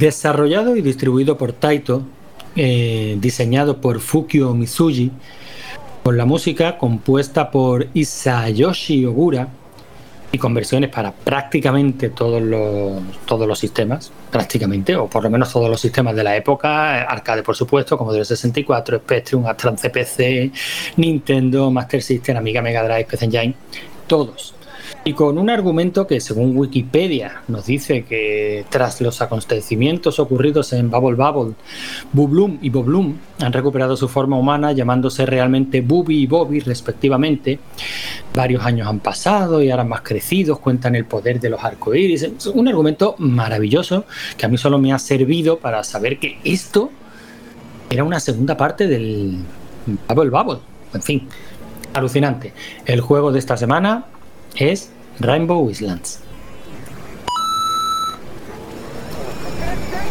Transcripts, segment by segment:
Desarrollado y distribuido por Taito, eh, diseñado por Fukio Mitsuji, con la música compuesta por Isayoshi Ogura y con versiones para prácticamente todos los, todos los sistemas, prácticamente, o por lo menos todos los sistemas de la época, arcade por supuesto, como del 64, Spectrum, Astran CPC, Nintendo, Master System, Amiga Mega Drive, PC Engine, todos y con un argumento que, según Wikipedia, nos dice que tras los acontecimientos ocurridos en Bubble Bubble, Bublum y Boblum han recuperado su forma humana, llamándose realmente Bubi y Bobby, respectivamente. Varios años han pasado y ahora más crecidos, cuentan el poder de los arcoíris. Es un argumento maravilloso que a mí solo me ha servido para saber que esto era una segunda parte del Bubble Bubble. En fin, alucinante. El juego de esta semana es Rainbow Islands.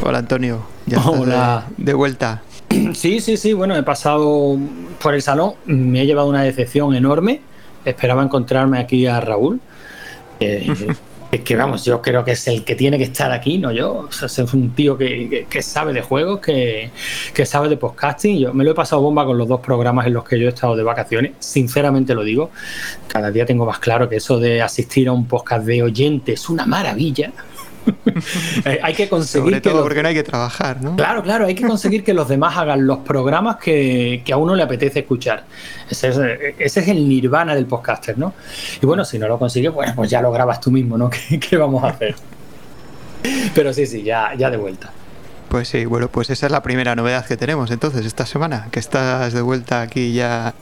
Hola Antonio, ya Hola. De, vuelta. Sí, sí, sí, bueno, he pasado por el salón, me he llevado una decepción enorme. Esperaba encontrarme aquí a Raúl. Es que vamos, yo creo que es el que tiene que estar aquí, no yo. O sea, es un tío que, sabe de juegos, que, sabe de podcasting. Yo me lo he pasado bomba con los dos programas en los que yo he estado de vacaciones. Sinceramente lo digo. Cada día tengo más claro que eso de asistir a un podcast de oyente es una maravilla. Eh, hay que conseguir Sobre todo porque no hay que trabajar, ¿no? Claro, claro, hay que conseguir que los demás hagan los programas que, a uno le apetece escuchar. Ese es, el nirvana del podcaster, ¿no? Y bueno, si no lo consigues, bueno, pues ya lo grabas tú mismo, ¿no? ¿Qué, vamos a hacer? Pero sí, sí, ya, ya de vuelta. Pues sí, bueno, pues esa es la primera novedad que tenemos entonces esta semana, que estás de vuelta aquí ya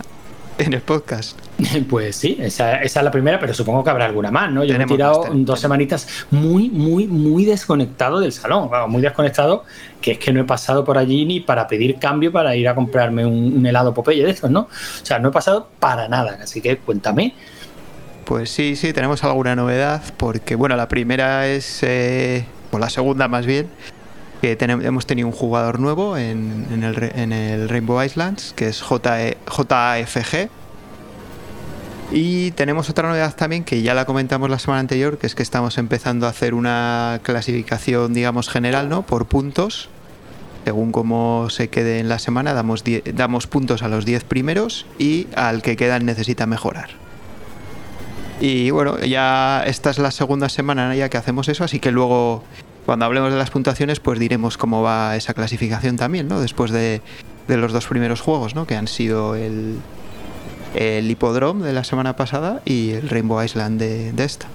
en el podcast. Pues sí, esa, es la primera, pero supongo que habrá alguna más, ¿no? Yo me he tirado dos semanitas muy, muy, muy desconectado del salón, muy desconectado, que es que no he pasado por allí ni para pedir cambio para ir a comprarme un, helado Popeye de estos, ¿no? O sea, no he pasado para nada, así que cuéntame. Pues sí, sí, tenemos alguna novedad, porque bueno, la primera es, eh, o la segunda más bien, que hemos tenido un jugador nuevo en, el, Rainbow Islands, que es JFG. Y tenemos otra novedad también que ya la comentamos la semana anterior, que es que estamos empezando a hacer una clasificación, digamos, general, ¿no? Por puntos. Según cómo se quede en la semana, damos, damos puntos a los 10 primeros y al que quedan necesita mejorar. Y bueno, ya esta es la segunda semana ya que hacemos eso, así que luego cuando hablemos de las puntuaciones, pues diremos cómo va esa clasificación también, ¿no? Después de, los dos primeros juegos, ¿no? Que han sido el, el Hippodrome de la semana pasada y el Rainbow Island de, esta.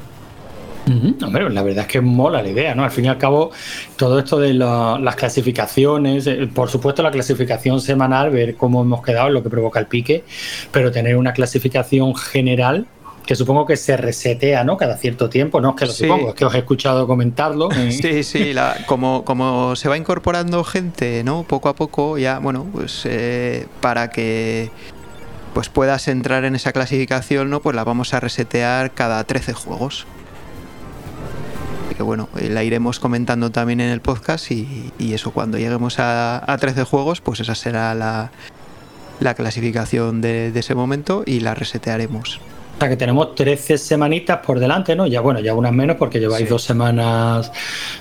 Hombre, la verdad es que mola la idea, ¿no? Al fin y al cabo, todo esto de las clasificaciones, eh, por supuesto la clasificación semanal, ver cómo hemos quedado, lo que provoca el pique, pero tener una clasificación general que supongo que se resetea, ¿no? Cada cierto tiempo, no es que lo supongo, es que os he escuchado comentarlo. Sí, sí, como, como se va incorporando gente, ¿no? Poco a poco, ya, bueno, pues eh, para que pues puedas entrar en esa clasificación, ¿no? Pues la vamos a resetear cada 13 juegos. Así que bueno, eh, la iremos comentando también en el podcast y, eso, cuando lleguemos a, a 13 juegos, pues esa será la, la clasificación de, de ese momento y la resetearemos. Sea que tenemos 13 semanitas por delante, ¿no? Ya bueno, ya unas menos porque lleváis dos semanas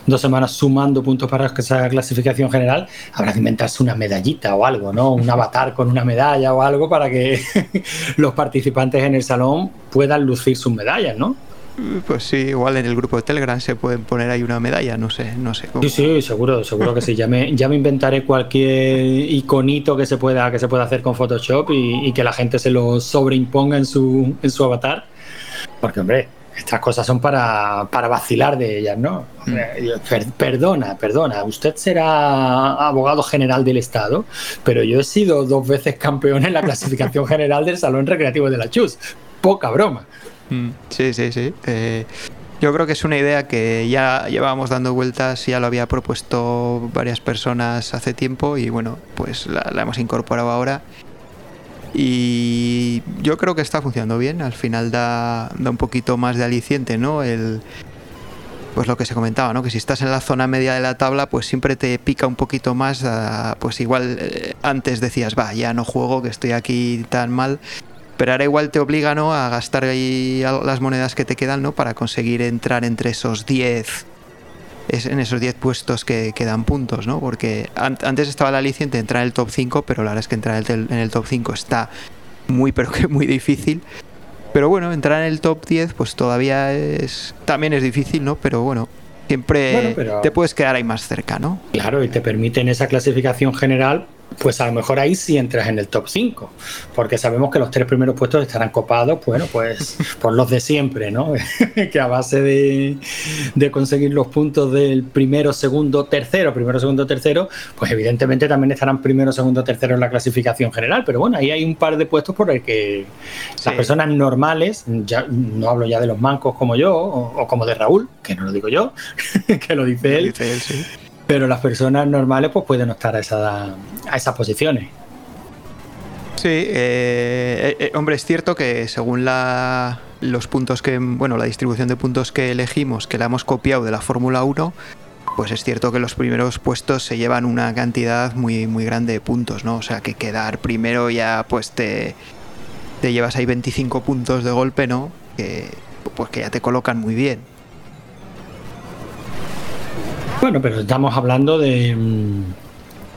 dos semanas sumando puntos para esa clasificación general. Habrá que inventarse una medallita o algo, ¿no? Un avatar con una medalla o algo para que los participantes en el salón puedan lucir sus medallas, ¿no? Pues sí, igual en el grupo de Telegram se pueden poner ahí una medalla, no sé, no sé. Sí, sí, seguro, seguro que sí. Ya me, ya me inventaré cualquier iconito que se pueda, que se pueda hacer con Photoshop y, que la gente se lo sobreimponga en su, en su avatar. Porque, hombre, estas cosas son para, para vacilar de ellas, ¿no? Mm. Perdona, perdona, usted será abogado general del Estado, pero yo he sido dos veces campeón en la clasificación general del Salón Recreativo de la Chus. Poca broma. Mm, sí, sí, sí. Eh, yo creo que es una idea que ya llevábamos dando vueltas, ya lo había propuesto varias personas hace tiempo y bueno, pues la, hemos incorporado ahora. Y yo creo que está funcionando bien, al final da, un poquito más de aliciente, ¿no? El, pues lo que se comentaba, ¿no? Que si estás en la zona media de la tabla, pues siempre te pica un poquito más, pues igual eh, antes decías, va, ya no juego, que estoy aquí tan mal, pero ahora igual te obliga ¿no? a gastar ahí las monedas que te quedan ¿no? para conseguir entrar entre esos 10 en esos 10 puestos que, dan puntos, ¿no? Porque antes estaba la aliciente de entrar en el top 5, pero la verdad es que entrar en el top 5 está muy, pero que muy difícil. Pero bueno, entrar en el top 10 pues todavía es también es difícil, ¿no? Pero bueno, siempre te puedes quedar ahí más cerca, ¿no? Claro, y te permite en esa clasificación general pues a lo mejor ahí sí entras en el top 5, porque sabemos que los tres primeros puestos estarán copados, bueno, pues por los de siempre, ¿no? que a base de, de, conseguir los puntos del primero, segundo, tercero, primero, segundo, tercero, pues evidentemente también estarán primero, segundo, tercero en la clasificación general, pero bueno, ahí hay un par de puestos por el que las personas normales, ya no hablo ya de los mancos como yo, o, como de Raúl, que no lo digo yo, que lo dice él, dice él sí pero las personas normales pues pueden estar a, esa, a esas posiciones. Sí, eh, eh, hombre, es cierto que según la, los puntos que, bueno, la distribución de puntos que elegimos, que la hemos copiado de la Fórmula 1, pues es cierto que los primeros puestos se llevan una cantidad muy, muy grande de puntos, ¿no? O sea, que quedar primero ya, pues te, te llevas ahí 25 puntos de golpe, ¿no? Que, pues que ya te colocan muy bien. Bueno, pero estamos hablando de, mm,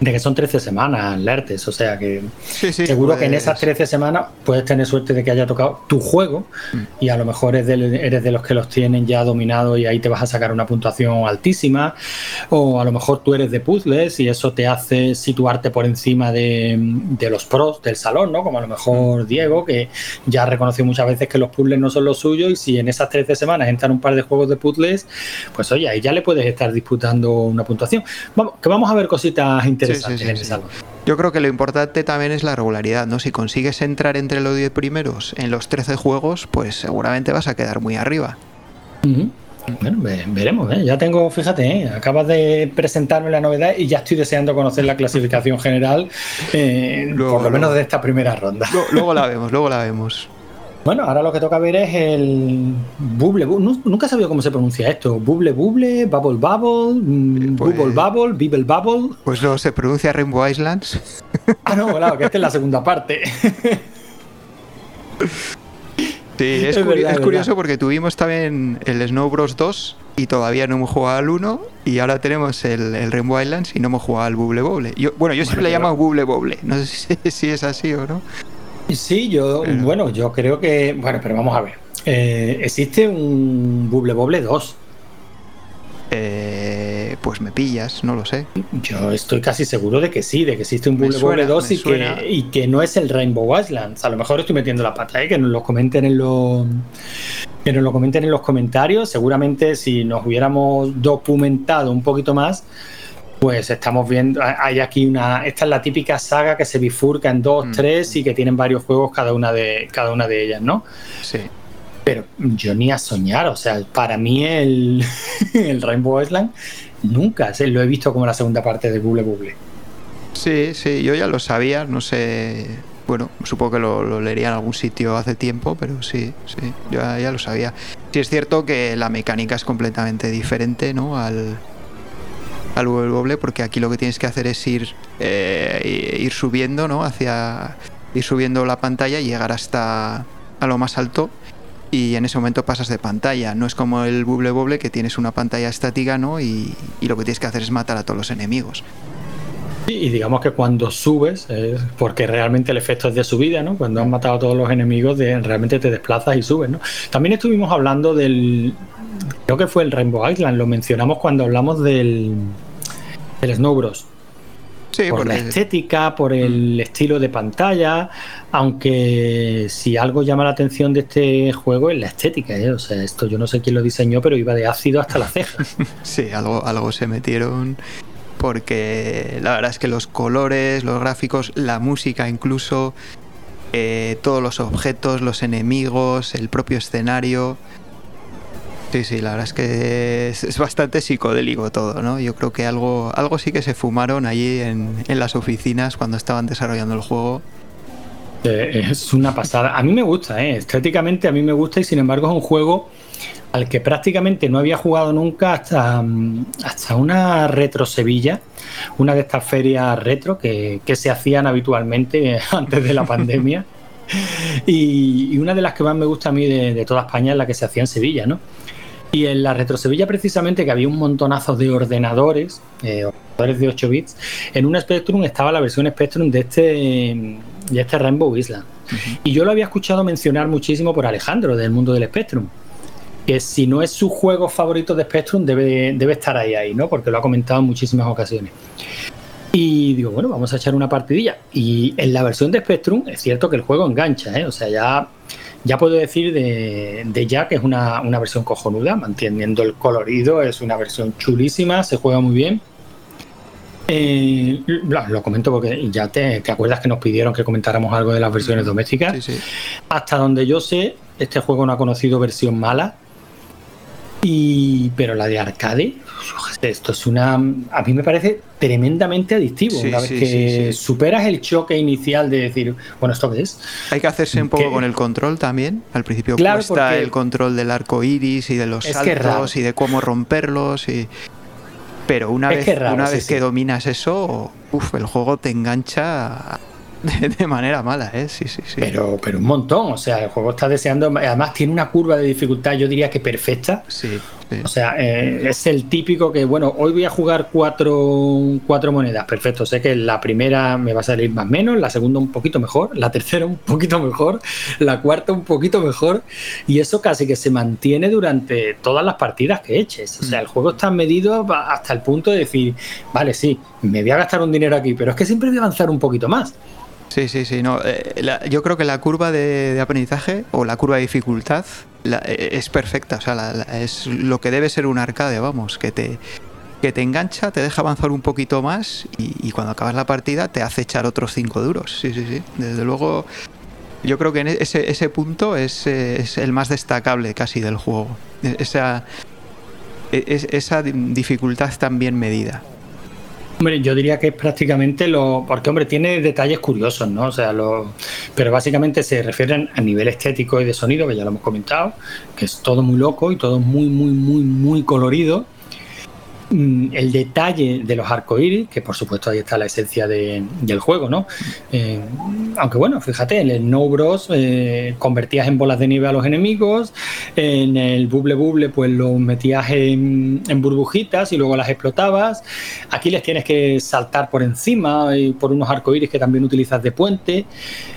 de que son 13 semanas, Lertes, o sea que seguro que en esas 13 semanas puedes tener suerte de que haya tocado tu juego mm. y a lo mejor eres de, eres de los que los tienen ya dominados y ahí te vas a sacar una puntuación altísima, o a lo mejor tú eres de puzzles y eso te hace situarte por encima de, los pros del salón, ¿no? Como a lo mejor mm. Diego, que ya ha reconocido muchas veces que los puzzles no son los suyos y si en esas 13 semanas entran un par de juegos de puzzles, pues oye, ahí ya le puedes estar disputando una puntuación. Vamos, que vamos a ver cositas interesantes yo creo que lo importante también es la regularidad, ¿no? Si consigues entrar entre los 10 primeros en los 13 juegos, pues seguramente vas a quedar muy arriba. Bueno, veremos, ¿eh? ya tengo, fíjate, ¿eh? acabas de presentarme la novedad y ya estoy deseando conocer la clasificación general, eh, por lo menos de esta primera ronda. luego la vemos, luego la vemos. Bueno, ahora lo que toca ver es el Bubble Nunca he sabido cómo se pronuncia esto. Bubble Bubble, Bubble Bubble, mm, pues Bubble Bubble, Bibble Bubble. Pues no, se pronuncia Rainbow Islands. Ah, no, claro, que esta es la segunda parte. Sí, es, curioso porque tuvimos también el Snow Bros 2 y todavía no hemos jugado al 1 y ahora tenemos el, Rainbow Islands y no hemos jugado al Bubble Bubble. Yo, bueno, yo siempre le llamo Bubble Bubble. No sé si es así o no. Sí, yo, bueno, yo creo que, bueno, pero vamos a ver. Eh, ¿Existe un Bubble Bobble 2? Eh, pues me pillas, no lo sé. Yo estoy casi seguro de que sí, de que existe un Bubble Bobble 2 y que, y que, no es el Rainbow Islands. A lo mejor estoy metiendo la pata, ¿eh? que nos lo comenten en los que nos lo comenten en los comentarios. Seguramente si nos hubiéramos documentado un poquito más, pues estamos viendo, hay aquí una, esta es la típica saga que se bifurca en dos, mm. tres y que tienen varios juegos cada una de, cada una de ellas, ¿no? Sí. Pero yo ni a soñar, o sea, para mí el, el Rainbow Island nunca lo he visto como la segunda parte de Google Google. Sí, sí, yo ya lo sabía, no sé, bueno, supongo que lo, leería en algún sitio hace tiempo, pero sí, sí, yo ya lo sabía. Sí es cierto que la mecánica es completamente diferente, ¿no? Al, al doble porque aquí lo que tienes que hacer es ir, eh, ir subiendo, ¿no? Hacia ir subiendo la pantalla y llegar hasta a lo más alto y en ese momento pasas de pantalla. No es como el Bubble Bobble que tienes una pantalla estática, ¿no? Y, y lo que tienes que hacer es matar a todos los enemigos. y digamos que cuando subes, porque realmente el efecto es de subida, ¿no? Cuando has matado a todos los enemigos, de, realmente te desplazas y subes, ¿no? También estuvimos hablando del. Creo que fue el Rainbow Island, lo mencionamos cuando hablamos del. del Snow Bros. Sí, por la estética, por el estilo de pantalla, aunque si algo llama la atención de este juego es la estética, ¿eh? o sea, esto yo no sé quién lo diseñó, pero iba de ácido hasta las cejas. Sí, algo, algo se metieron porque la verdad es que los colores, los gráficos, la música incluso, eh, todos los objetos, los enemigos, el propio escenario. Sí, sí, la verdad es que es, es bastante psicodélico todo, ¿no? Yo creo que algo, algo sí que se fumaron allí en, en las oficinas cuando estaban desarrollando el juego. Eh, Es una pasada. A mí me gusta, ¿eh? estéticamente a mí me gusta y sin embargo es un juego al que prácticamente no había jugado nunca hasta, mm, hasta una retro Sevilla, una de estas ferias retro que, que se hacían habitualmente antes de la pandemia. Y, y una de las que más me gusta a mí de, de toda España es la que se hacía en Sevilla, ¿no? Y en la Retro Sevilla, precisamente, que había un montonazo de ordenadores, eh, ordenadores de 8 bits, en un Spectrum estaba la versión Spectrum de este, de este Rainbow Island. Y yo lo había escuchado mencionar muchísimo por Alejandro, del mundo del Spectrum. Que si no es su juego favorito de Spectrum, debe, debe estar ahí, ahí, ¿no? Porque lo ha comentado en muchísimas ocasiones. Y digo, bueno, vamos a echar una partidilla. Y en la versión de Spectrum es cierto que el juego engancha, ¿eh? O sea, ya, ya puedo decir de, de ya que es una, una versión cojonuda, manteniendo el colorido, es una versión chulísima, se juega muy bien. Eh, lo, lo comento porque ya te, te acuerdas que nos pidieron que comentáramos algo de las versiones domésticas. Sí, sí. Hasta donde yo sé, este juego no ha conocido versión mala. Y, pero la de arcade, esto es una. A mí me parece tremendamente adictivo. Sí, una vez sí, que sí, superas el choque inicial de decir, bueno, ¿esto qué es? Hay que hacerse un poco Que- con el control también. Al principio Claro, cuesta el control del arco iris y de los saltos y de cómo romperlos. Y... Pero una Es vez, que raro, una vez que dominas eso, uf, el juego te engancha de, de manera mala, ¿eh? Sí, sí, sí. Pero, pero un montón. O sea, el juego está deseando. Además, tiene una curva de dificultad, yo diría que perfecta. Sí, sí. O sea, eh, es el típico que, bueno, hoy voy a jugar cuatro, cuatro monedas. Perfecto, sé que la primera me va a salir más o menos, la segunda un poquito mejor, la tercera un poquito mejor, la cuarta un poquito mejor. Y eso casi que se mantiene durante todas las partidas que eches. O sea, el juego está medido hasta el punto de decir, vale, sí, me voy a gastar un dinero aquí, pero es que siempre voy a avanzar un poquito más. Sí, sí, sí. No, eh, yo creo que la curva de, aprendizaje o la curva de dificultad eh, es perfecta. O sea, la- es lo que debe ser un arcade, vamos, que te, que te engancha, te deja avanzar un poquito más y, cuando acabas la partida te hace echar otros cinco duros. Sí, sí, sí. Desde luego, yo creo que en ese, ese punto es, eh, es el más destacable casi del juego. E- Esa, e- es- esa di- dificultad tan bien medida. Hombre, yo diría que es prácticamente lo. Porque, hombre, tiene detalles curiosos, ¿no? O sea, lo, pero básicamente se refieren a nivel estético y de sonido, que ya lo hemos comentado, que es todo muy loco y todo muy, muy, muy, muy colorido. Mm, El detalle de los arcoíris, que por supuesto ahí está la esencia de- del juego, ¿no? Eh, aunque bueno, fíjate, en el No Bros eh, convertías en bolas de nieve a los enemigos, en el Bubble Bubble pues los metías en, en burbujitas y luego las explotabas. Aquí les tienes que saltar por encima y por unos arcoíris que también utilizas de puente.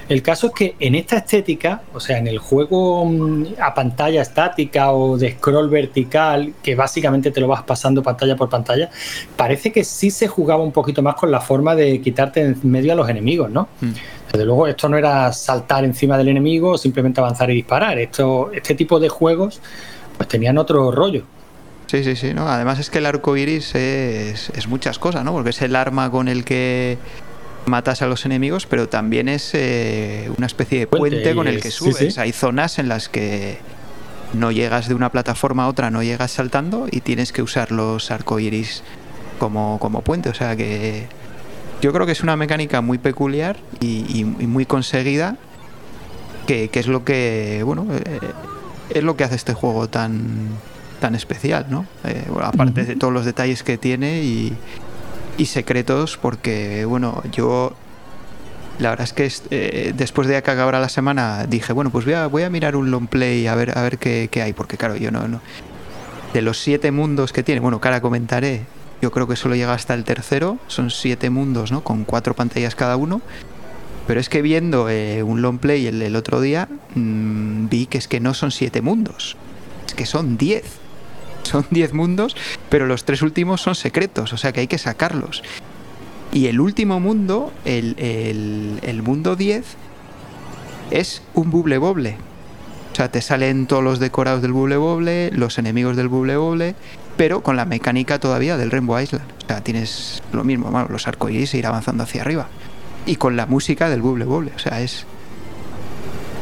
El caso es que en esta estética, o sea, en el juego mm, a pantalla estática o de scroll vertical, que básicamente te lo vas pasando pantalla por pantalla, parece que sí se jugaba un poquito más con la forma de quitarte en medio a los enemigos, ¿no? Mm. Desde luego, esto no era saltar encima del enemigo o simplemente avanzar y disparar. Esto, este tipo de juegos, pues tenían otro rollo. Sí, sí, sí, ¿no? Además es que el arco iris es, es muchas cosas, ¿no? Porque es el arma con el que matas a los enemigos, pero también es eh, una especie de Puente, puente, con el que sí, subes. sí. Hay zonas en las que no llegas de una plataforma a otra, no llegas saltando y tienes que usar los arcoiris como, como puente. O sea que yo creo que es una mecánica muy peculiar y, y- y muy conseguida, que, que es lo que, bueno, eh, es lo que hace este juego tan, tan especial, ¿no? Eh, bueno, aparte de todos los detalles que tiene y, y secretos, porque, bueno, yo La verdad es que eh, después de que acabara la semana dije, bueno, pues voy a, mirar un long play a ver, a ver qué, hay, porque claro, yo no, no. De los siete mundos que tiene, bueno, ahora comentaré, yo creo que solo llega hasta el tercero, son siete mundos, ¿no? Con cuatro pantallas cada uno. Pero es que viendo eh, un long play el, otro día, mmm, vi que es que no son siete mundos, es que son diez. Son diez mundos, pero los tres últimos son secretos, o sea que hay que sacarlos. Y el último mundo, el, el, el mundo 10, es un buble boble. O sea, te salen todos los decorados del buble boble, los enemigos del buble boble, pero con la mecánica todavía del Rainbow Island. O sea, tienes lo mismo, los arcoíris e ir avanzando hacia arriba. Y con la música del buble boble. O sea, es.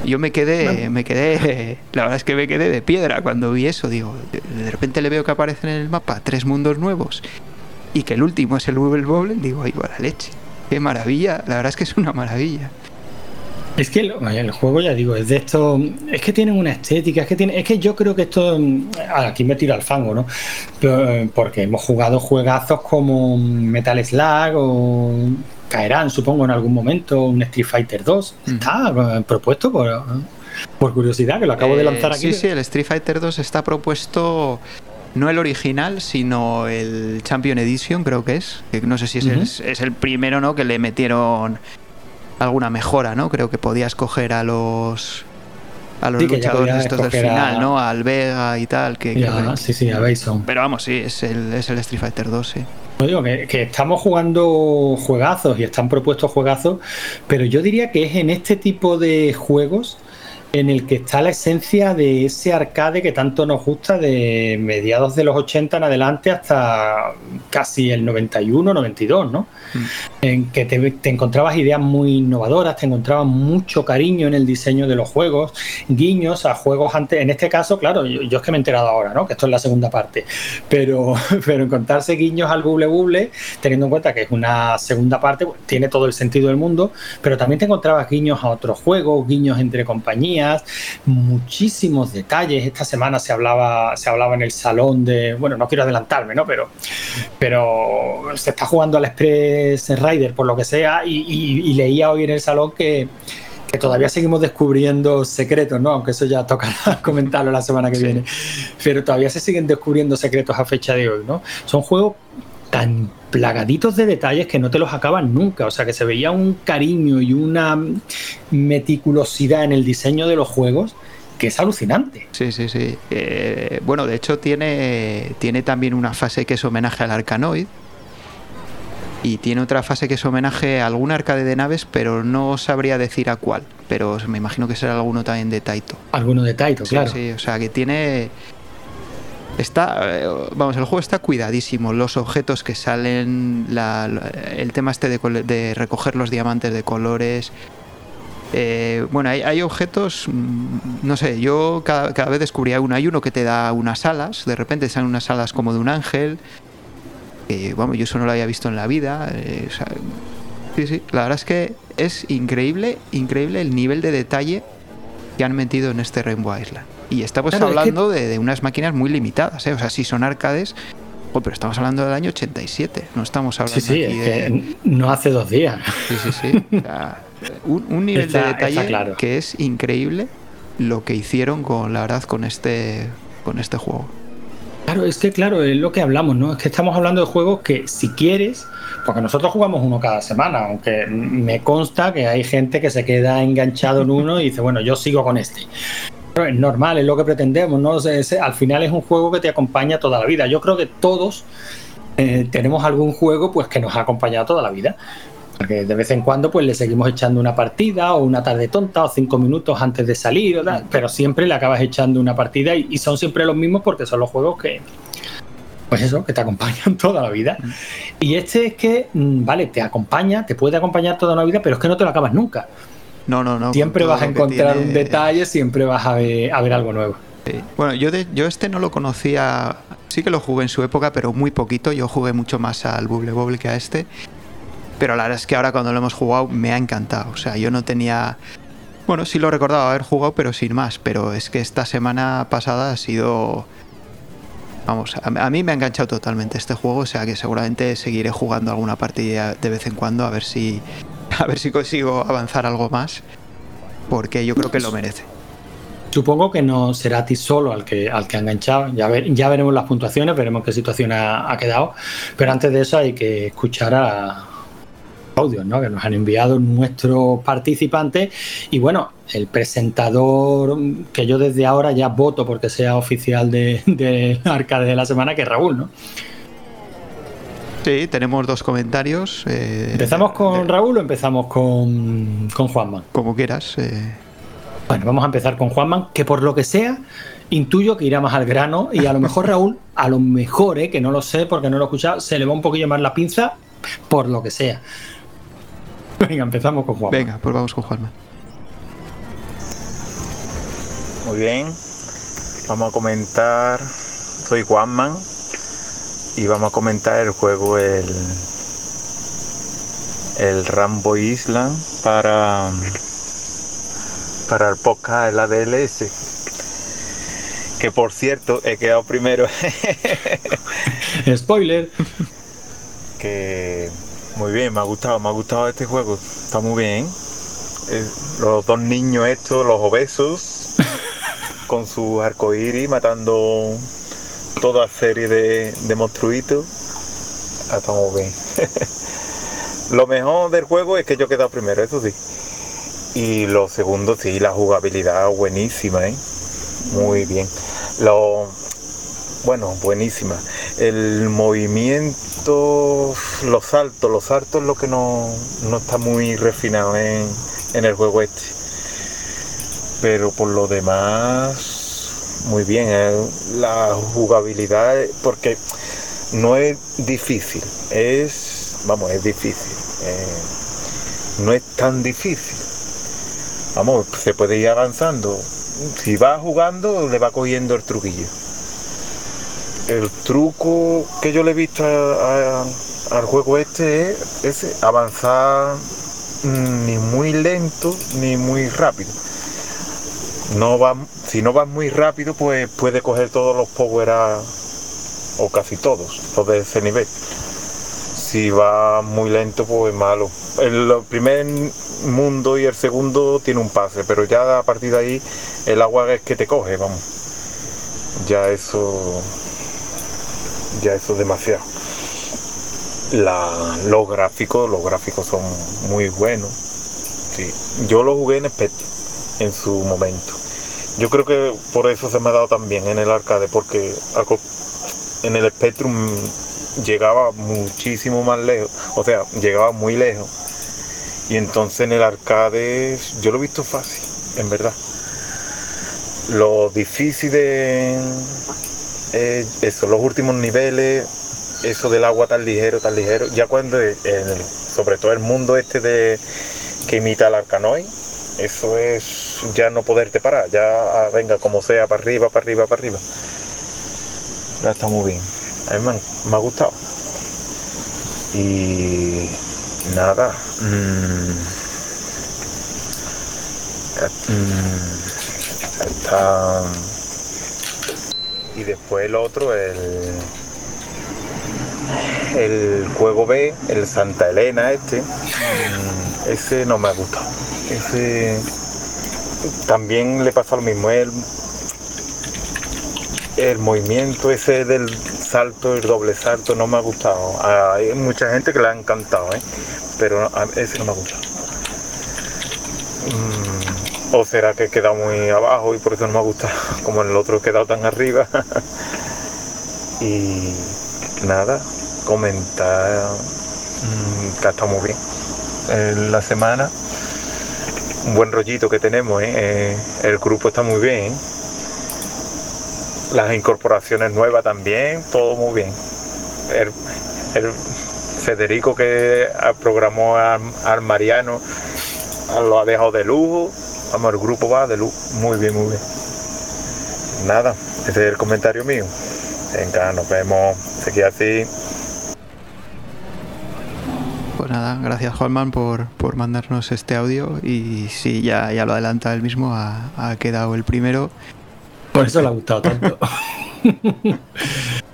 Yo me quedé, me quedé, la verdad es que me quedé de piedra cuando vi eso. Digo, de, repente le veo que aparecen en el mapa tres mundos nuevos y que el último es el Bubble Bobble, digo, ay, la leche. Qué maravilla, la verdad es que es una maravilla. Es que el, el, juego, ya digo, es de esto. Es que tienen una estética, es que tiene, es que yo creo que esto. Aquí me tiro al fango, ¿no? Porque hemos jugado juegazos como Metal Slug o caerán, supongo, en algún momento, un Street Fighter 2. Está mm. propuesto por, por curiosidad, que lo acabo eh, de lanzar aquí. Sí, sí, el Street Fighter 2 está propuesto no el original, sino el Champion Edition, creo que es. Que no sé si es, uh -huh. el, es el primero, ¿no? Que le metieron alguna mejora, ¿no? Creo que podías coger a los a los sí, luchadores estos del final, a... ¿no? Al Vega y tal. Que, ya, que... Sí, sí, a Bison. Pero vamos, sí, es el, es el Street Fighter 2, sí. No digo que, que, estamos jugando juegazos y están propuestos juegazos, pero yo diría que es en este tipo de juegos en el que está la esencia de ese arcade que tanto nos gusta de mediados de los 80 en adelante hasta casi el 91, 92, ¿no? Mm. En que te, te, encontrabas ideas muy innovadoras, te encontrabas mucho cariño en el diseño de los juegos, guiños a juegos antes, en este caso, claro, yo, yo es que me he enterado ahora, ¿no? Que esto es la segunda parte, pero, pero encontrarse guiños al buble buble, teniendo en cuenta que es una segunda parte, pues, tiene todo el sentido del mundo, pero también te encontrabas guiños a otros juegos, guiños entre compañías, muchísimos detalles. Esta semana se hablaba, se hablaba en el salón de, bueno, no quiero adelantarme, ¿no? Pero, pero se está jugando al Express Rider por lo que sea y, y, y leía hoy en el salón que, que todavía seguimos descubriendo secretos, ¿no? Aunque eso ya tocará comentarlo la semana que sí. viene. Pero todavía se siguen descubriendo secretos a fecha de hoy, ¿no? Son juegos tan plagaditos de detalles que no te los acaban nunca. O sea, que se veía un cariño y una meticulosidad en el diseño de los juegos que es alucinante. Sí, sí, sí. Eh, bueno, de hecho tiene, tiene también una fase que es homenaje al Arcanoid. Y tiene otra fase que es homenaje a algún arcade de naves, pero no sabría decir a cuál. Pero me imagino que será alguno también de Taito. Alguno de Taito, sí, claro. Sí, o sea que tiene Está, eh, vamos, el juego está cuidadísimo. Los objetos que salen, el tema este de, recoger los diamantes de colores. Eh, bueno, hay, objetos, mm, no sé, yo cada, vez descubría uno. Hay uno que te da unas alas, de repente salen unas alas como de un ángel. Eh, bueno, yo eso no lo había visto en la vida. Eh, sí, sí, la verdad es que es increíble, increíble el nivel de detalle que han metido en este Rainbow Island. Y estamos claro, hablando es que... de, de, unas máquinas muy limitadas, ¿eh? O sea, sí son arcades, oh, pero estamos hablando del año 87, no estamos hablando sí, sí, aquí es de... Que no hace dos días. Sí, sí, sí. O sea, un, un, nivel está, de detalle claro. que es increíble lo que hicieron con, la verdad, con este, con este juego. Claro, es que claro, es lo que hablamos, ¿no? Es que estamos hablando de juegos que si quieres, porque nosotros jugamos uno cada semana, aunque me consta que hay gente que se queda enganchado en uno y dice, bueno, yo sigo con este. Pero es normal, es lo que pretendemos, ¿no? Es, al final es un juego que te acompaña toda la vida. Yo creo que todos eh, tenemos algún juego pues que nos ha acompañado toda la vida. Porque de vez en cuando pues le seguimos echando una partida o una tarde tonta o cinco minutos antes de salir, ¿verdad? pero siempre le acabas echando una partida y, y, son siempre los mismos porque son los juegos que, pues eso, que te acompañan toda la vida. Y este es que, mm, vale, te acompaña, te puede acompañar toda la vida, pero es que no te lo acabas nunca. No, no, no. Siempre vas a encontrar tiene... un detalle, siempre vas a ver, a ver algo nuevo. Sí. Bueno, yo, de, yo este no lo conocía, sí que lo jugué en su época, pero muy poquito. Yo jugué mucho más al Bubble Bobble que a este. Pero la verdad es que ahora cuando lo hemos jugado me ha encantado. O sea, yo no tenía... Bueno, sí lo recordaba haber jugado, pero sin más. Pero es que esta semana pasada ha sido... Vamos, a, a, mí me ha enganchado totalmente este juego, o sea que seguramente seguiré jugando alguna partida de vez en cuando a ver si, a ver si consigo avanzar algo más, porque yo creo que lo merece. Supongo que no será ti solo al que, al que ha enganchado. Ya, ver, ya veremos las puntuaciones, veremos qué situación ha, ha, quedado. Pero antes de eso hay que escuchar a audios ¿no? que nos han enviado nuestros participantes. Y bueno, el presentador que yo desde ahora ya voto porque sea oficial de, de Arcade de la semana, que es Raúl, ¿no? Sí, tenemos dos comentarios. Eh, ¿Empezamos con de... Raúl o empezamos con, con Juanman? Como quieras. Eh... Bueno, vamos a empezar con Juanman, que por lo que sea, intuyo que irá más al grano y a lo mejor Raúl, a lo mejor, eh, que no lo sé porque no lo he escuchado, se le va un poquillo más la pinza por lo que sea. Venga, empezamos con Juanman. Venga, pues vamos con Juanman. Muy bien, vamos a comentar. Soy Juanman y vamos a comentar el juego el el Rambo Island para para el podcast el ADLS que por cierto he quedado primero. Spoiler. Que muy bien me ha gustado me ha gustado este juego. Está muy bien. Los dos niños estos los obesos con su arcoíris matando toda serie de, de monstruitos. Hasta muy bien. lo mejor del juego es que yo quedado primero, eso sí. Y lo segundo, sí, la jugabilidad buenísima, ¿eh? Muy bien. Lo, bueno, buenísima. El movimiento, los saltos, los saltos es lo que no, no está muy refinado en, en el juego este. Pero por lo demás, muy bien. Eh, la jugabilidad, porque no es difícil, es, vamos, es difícil. Eh, no es tan difícil. Vamos, se puede ir avanzando. Si va jugando, le va cogiendo el truquillo. El truco que yo le he visto a, al juego este es, es avanzar ni muy lento ni muy rápido. No va, si no vas muy rápido, pues puede coger todos los power o casi todos, los de ese nivel. Si va muy lento, pues malo. El primer mundo y el segundo tiene un pase, pero ya a partir de ahí el agua es que te coge, vamos. Ya eso. Ya eso es demasiado. Los gráficos, los gráficos son muy buenos. Sí. Yo lo jugué en Spectre en su momento. Yo creo que por eso se me ha dado también en el arcade, porque en el Spectrum llegaba muchísimo más lejos, o sea, llegaba muy lejos. Y entonces en el arcade yo lo he visto fácil, en verdad. Lo difícil de eh, eso, los últimos niveles, eso del agua tan ligero, tan ligero, ya cuando sobre todo el mundo este de que imita al Arcanoid, eso es ya no poderte parar, ya ah, venga como sea, para arriba, para arriba, para arriba. Ya está muy bien. A mí me, me ha gustado. Y nada. Mmm, está. Y después el otro, el. El juego B, el Santa Elena este. Mmm, ese no me ha gustado. Ese también le pasa lo mismo. El, el movimiento ese del salto, el doble salto, no me ha gustado. Hay mucha gente que le ha encantado, ¿eh? pero ese no me ha gustado. Mm, o será que he quedado muy abajo y por eso no me ha gustado, como en el otro he quedado tan arriba. y nada, comentar mm, que ha estado muy bien. En la semana un buen rollito que tenemos, ¿eh? Eh, el grupo está muy bien. Las incorporaciones nuevas también, todo muy bien. El, el Federico que programó al Mariano lo ha dejado de lujo. Vamos, el grupo va de lujo. Muy bien, muy bien. Nada, ese es el comentario mío. Venga, nos vemos. Seguí así. Pues nada, gracias Juanman por, por mandarnos este audio y sí, ya, ya lo adelanta él mismo, ha, ha quedado el primero. Por eso le ha gustado tanto.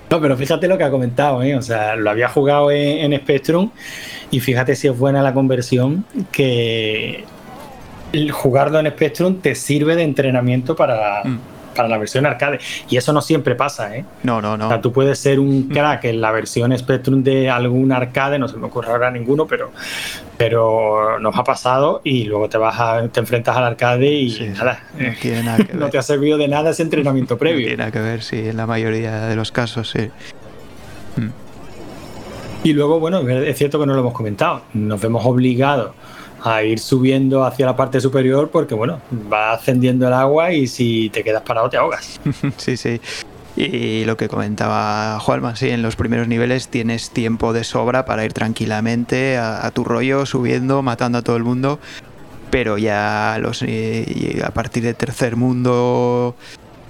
No, pero fíjate lo que ha comentado, ¿eh? O sea, lo había jugado en, Spectrum y fíjate si es buena la conversión, que jugarlo en Spectrum te sirve de entrenamiento para, mm para la versión arcade. Y eso no siempre pasa, ¿eh? No, no, no. O sea, tú puedes ser un crack en la versión Spectrum de algún arcade, no se me ocurre ahora ninguno, pero, pero nos ha pasado y luego te vas a, te enfrentas al arcade y nada, no, te ha servido de nada ese entrenamiento previo. No tiene nada que ver, sí, en la mayoría de los casos, sí. Mm. Y luego, bueno, es cierto que no lo hemos comentado, nos vemos obligados a ir subiendo hacia la parte superior porque, bueno, va ascendiendo el agua y si te quedas parado te ahogas. sí, sí. Y lo que comentaba Juanma, sí, en los primeros niveles tienes tiempo de sobra para ir tranquilamente a, tu rollo, subiendo, matando a todo el mundo. Pero ya los, a partir de tercer mundo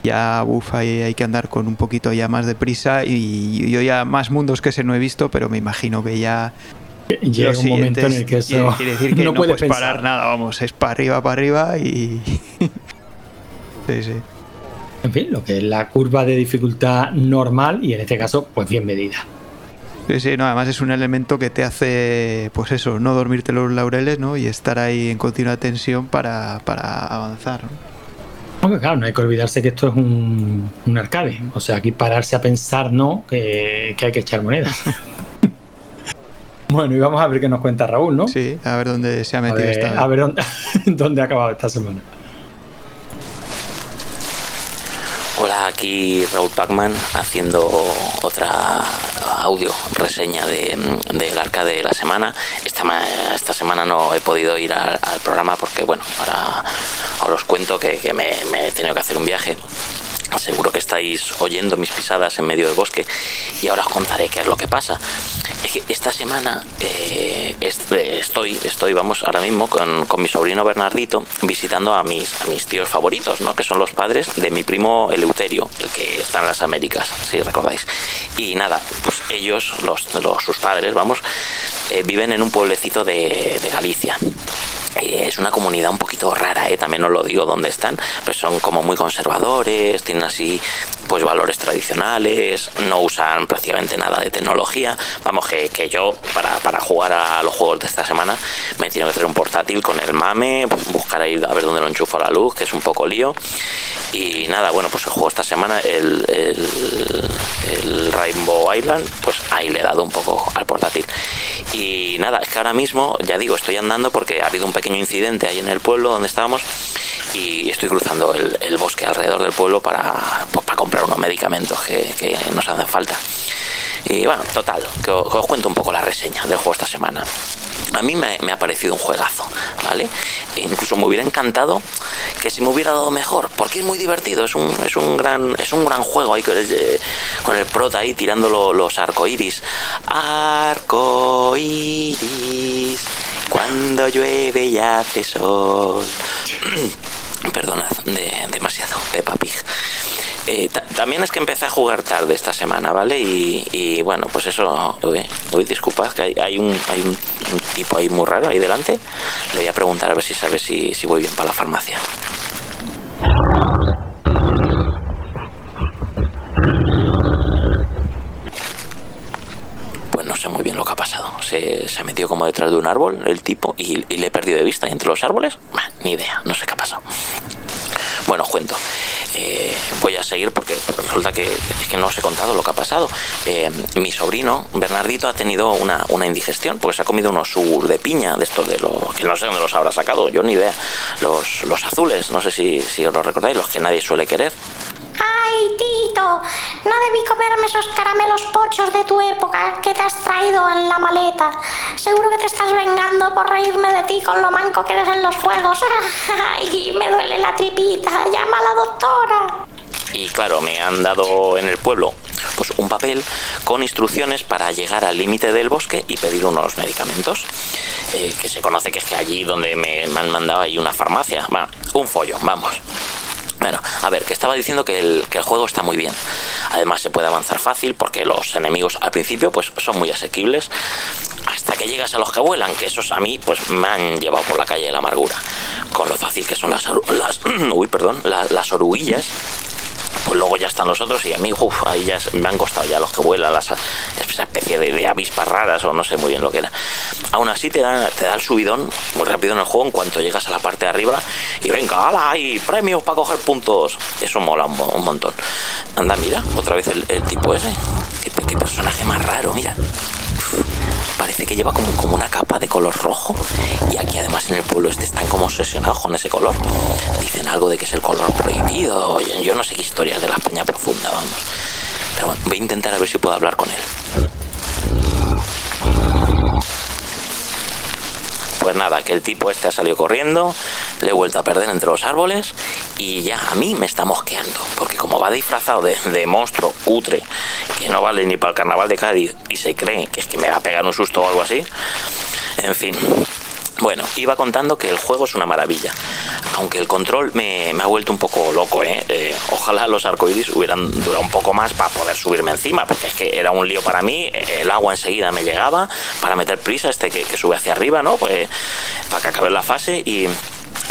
ya bufa hay, hay que andar con un poquito ya más de prisa y yo ya más mundos que ese no he visto, pero me imagino que ya llega un momento en el que eso quiere decir que no, puedes parar nada, vamos, es para arriba, para arriba y. sí, sí. En fin, lo que es la curva de dificultad normal y en este caso, pues bien medida. Sí, sí, no, además es un elemento que te hace, pues eso, no dormirte los laureles, ¿no? Y estar ahí en continua tensión para, avanzar. ¿no? claro, no hay que olvidarse que esto es un, arcade. O sea, aquí pararse a pensar, ¿no? Que, que hay que echar monedas. Bueno, y vamos a ver qué nos cuenta Raúl, ¿no? Sí, a ver dónde se ha metido esta. A ver dónde, dónde ha acabado esta semana. Hola, aquí Raúl Pacman haciendo otra audio reseña del de, arca de la semana. Esta, esta semana no he podido ir al, programa porque, bueno, ahora os cuento que, me, me, he tenido que hacer un viaje Seguro que estáis oyendo mis pisadas en medio del bosque y ahora os contaré qué es lo que pasa. Es que esta semana eh, estoy, estoy, vamos, ahora mismo con, mi sobrino Bernardito visitando a mis, a mis tíos favoritos, ¿no? Que son los padres de mi primo Eleuterio, el que está en las Américas, si recordáis. Y nada, pues ellos, los, sus padres, vamos, eh, viven en un pueblecito de, de Galicia es una comunidad un poquito rara, ¿eh? también os lo digo dónde están, pues son como muy conservadores, tienen así pues valores tradicionales, no usan prácticamente nada de tecnología. Vamos, que, que yo para, para, jugar a los juegos de esta semana me he tenido que traer un portátil con el mame, buscar ahí a ver dónde lo enchufo a la luz, que es un poco lío. Y nada, bueno, pues el juego esta semana, el, el, Rainbow Island, pues ahí le he dado un poco al portátil. Y nada, es que ahora mismo, ya digo, estoy andando porque ha habido un pequeño incidente ahí en el pueblo donde estábamos y estoy cruzando el, bosque alrededor del pueblo para, pues, para comprar unos medicamentos que, que, nos hacen falta. Y bueno, total, que os, cuento un poco la reseña del juego esta semana. A mí me, ha parecido un juegazo, ¿vale? E incluso me hubiera encantado que se me hubiera dado mejor, porque es muy divertido, es un, es un, gran, es un gran juego ahí con el, con el prota ahí tirando los arcoiris. Arcoiris, cuando llueve y hace sol. Perdonad, de, demasiado, Peppa Pig. Eh, también es que empecé a jugar tarde esta semana, ¿vale? Y, bueno, pues eso, uy, disculpad, que hay, un, hay un, tipo ahí muy raro ahí delante. Le voy a preguntar a ver si sabe si voy bien para la farmacia. Pues no sé muy bien lo que ha pasado. Como detrás de un árbol el tipo y, le he perdido de vista. entre los árboles? ni idea, no sé qué ha pasado. Bueno, cuento. Eh, voy a seguir porque resulta que es que no os he contado lo que ha pasado. Eh, mi sobrino, Bernardito, ha tenido una, indigestión porque se ha comido unos sugur de piña, de estos de los que no sé dónde los habrá sacado, yo ni idea. Los, los azules, no sé si, si os lo recordáis, los que nadie suele querer. ¡Ay, Tito! No debí comerme esos caramelos pochos de tu época que te has traído en la maleta. Seguro que te estás vengando por reírme de ti con lo manco que eres en los fuegos. ¡Ay, me duele la tripita! ¡Llama a la doctora! Y claro, me han dado en el pueblo pues un papel con instrucciones para llegar al límite del bosque y pedir unos medicamentos. Eh, que se conoce que es que allí donde me, han mandado hay una farmacia. Bueno, un follo, vamos. Bueno, a ver, que estaba diciendo que el, juego está muy bien. Además se puede avanzar fácil porque los enemigos al principio pues son muy asequibles hasta que llegas a los que vuelan, que esos a mí pues me han llevado por la calle de la amargura. Con lo fácil que son las, las uy, perdón, las, las pues luego ya están los otros y a mí, uff, ahí ya me han costado ya los que vuelan, las, esa especie de, avispas raras o no sé muy bien lo que era. Aún así te da, te da el subidón muy rápido en el juego en cuanto llegas a la parte de arriba y venga, ¡hala! Hay premios para coger puntos. Eso mola un, montón. Anda, mira, otra vez el, tipo ese. qué personaje más raro, mira que lleva como, como una capa de color rojo y aquí además en el pueblo este están como obsesionados con ese color. Dicen algo de que es el color prohibido, yo no sé qué historias de la España profunda, vamos. Pero bueno, voy a intentar a ver si puedo hablar con él. Pues nada, que el tipo este ha salido corriendo, le he vuelto a perder entre los árboles y ya a mí me está mosqueando, porque como va disfrazado de, monstruo cutre, que no vale ni para el carnaval de Cádiz y se cree que es que me va a pegar un susto o algo así, en fin, bueno, iba contando que el juego es una maravilla, aunque el control me, ha vuelto un poco loco, ¿eh? ¿eh? Ojalá los arcoíris hubieran durado un poco más para poder subirme encima, porque es que era un lío para mí, el agua enseguida me llegaba para meter prisa, este que, sube hacia arriba, ¿no? Pues para que acabe la fase y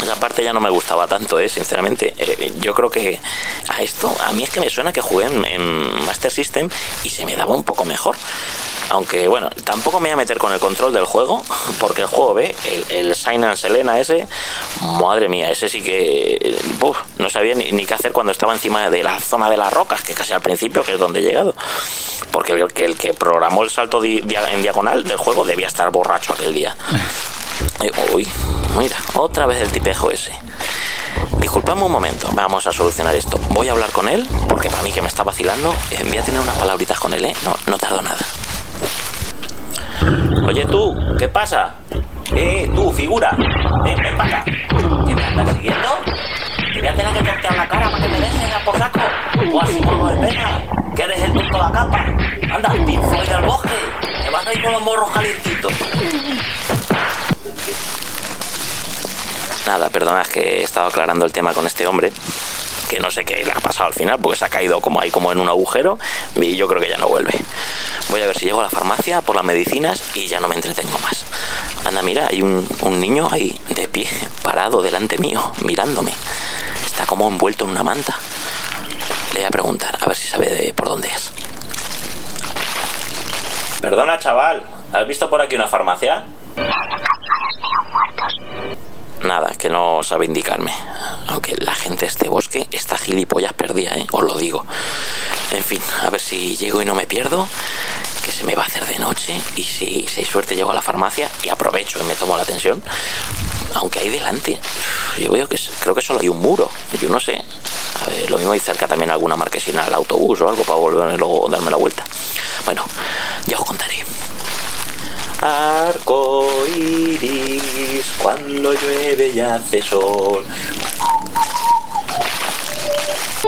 esa parte ya no me gustaba tanto, ¿eh? sinceramente. Eh, yo creo que a esto, a mí es que me suena que jugué en, Master System y se me daba un poco mejor. Aunque bueno, tampoco me voy a meter con el control del juego, porque el juego ve, el, el Sign Selena ese, madre mía, ese sí que no sabía ni, qué hacer cuando estaba encima de la zona de las rocas, que casi al principio, que es donde he llegado. Porque el, el que programó el salto en diagonal del juego debía estar borracho aquel día. Uy, mira, otra vez el tipejo ese. Disculpame un momento, vamos a solucionar esto. Voy a hablar con él, porque para mí que me está vacilando, eh, voy a tener unas palabritas con él, ¿eh? No, no tardo nada. Oye tú, ¿qué pasa? Eh, tú, figura. Ven, ven para acá. ¿Qué me andas siguiendo? Te voy a tener que cortar la cara para que me dejes a por saco. O así como de pena. Que eres el tonto de la capa. Anda, soy del bosque. Te vas a ir con los morros calientitos. Nada, perdona, es que he estado aclarando el tema con este hombre que no sé qué le ha pasado al final, porque se ha caído como ahí como en un agujero y yo creo que ya no vuelve. Voy a ver si llego a la farmacia por las medicinas y ya no me entretengo más. Anda, mira, hay un, niño ahí de pie, parado delante mío, mirándome. Está como envuelto en una manta. Le voy a preguntar, a ver si sabe de por dónde es. Perdona, chaval, ¿has visto por aquí una farmacia? Nada, que no sabe indicarme. Aunque la gente de este bosque está gilipollas perdida, ¿eh? os lo digo. En fin, a ver si llego y no me pierdo, que se me va a hacer de noche. Y si, hay suerte, llego a la farmacia y aprovecho y me tomo la atención. Aunque ahí delante, yo veo que creo que solo hay un muro. Yo no sé. Lo mismo hay cerca también alguna marquesina al autobús o algo para volver luego darme la vuelta. Bueno, ya os contaré. Arco iris, cuando llueve y hace sol.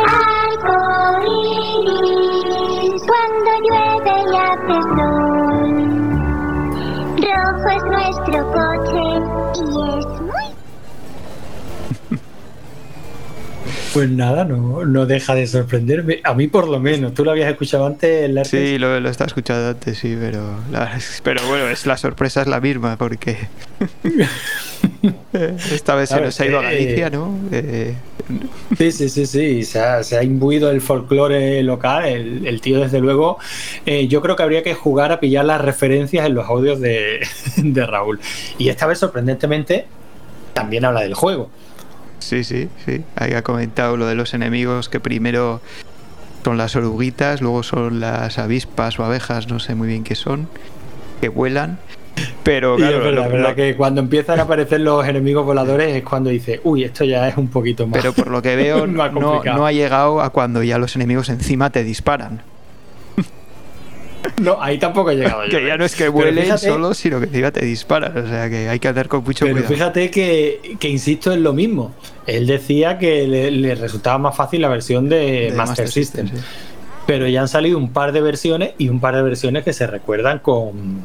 Arco iris, cuando llueve y hace sol. Rojo es nuestro coche Pues nada, no, no deja de sorprenderme. A mí por lo menos. ¿Tú lo habías escuchado antes? Sí, lo, lo estaba escuchando antes, sí, pero, pero bueno, es, la sorpresa es la misma porque esta vez se nos ha ido a Galicia, ¿no? Eh, sí, sí, sí, sí. Se ha, se ha imbuido el folclore local. El, tío, desde luego, eh, yo creo que habría que jugar a pillar las referencias en los audios de, de Raúl. Y esta vez, sorprendentemente, también habla del juego. Sí, sí, sí. Ahí ha comentado lo de los enemigos que primero son las oruguitas, luego son las avispas o abejas, no sé muy bien qué son, que vuelan. Pero claro, la verdad que cuando empiezan a aparecer los enemigos voladores es cuando dice, uy, esto ya es un poquito más. Pero por lo que veo, no, no ha llegado a cuando ya los enemigos encima te disparan. No, ahí tampoco he llegado Que ya no es que vuelen solo, sino que encima te disparan. O sea que hay que andar con mucho pero fíjate que, insisto en lo mismo. Él decía que le, resultaba más fácil la versión de, Master, System. Pero ya han salido un par de versiones y un par de versiones que se recuerdan con,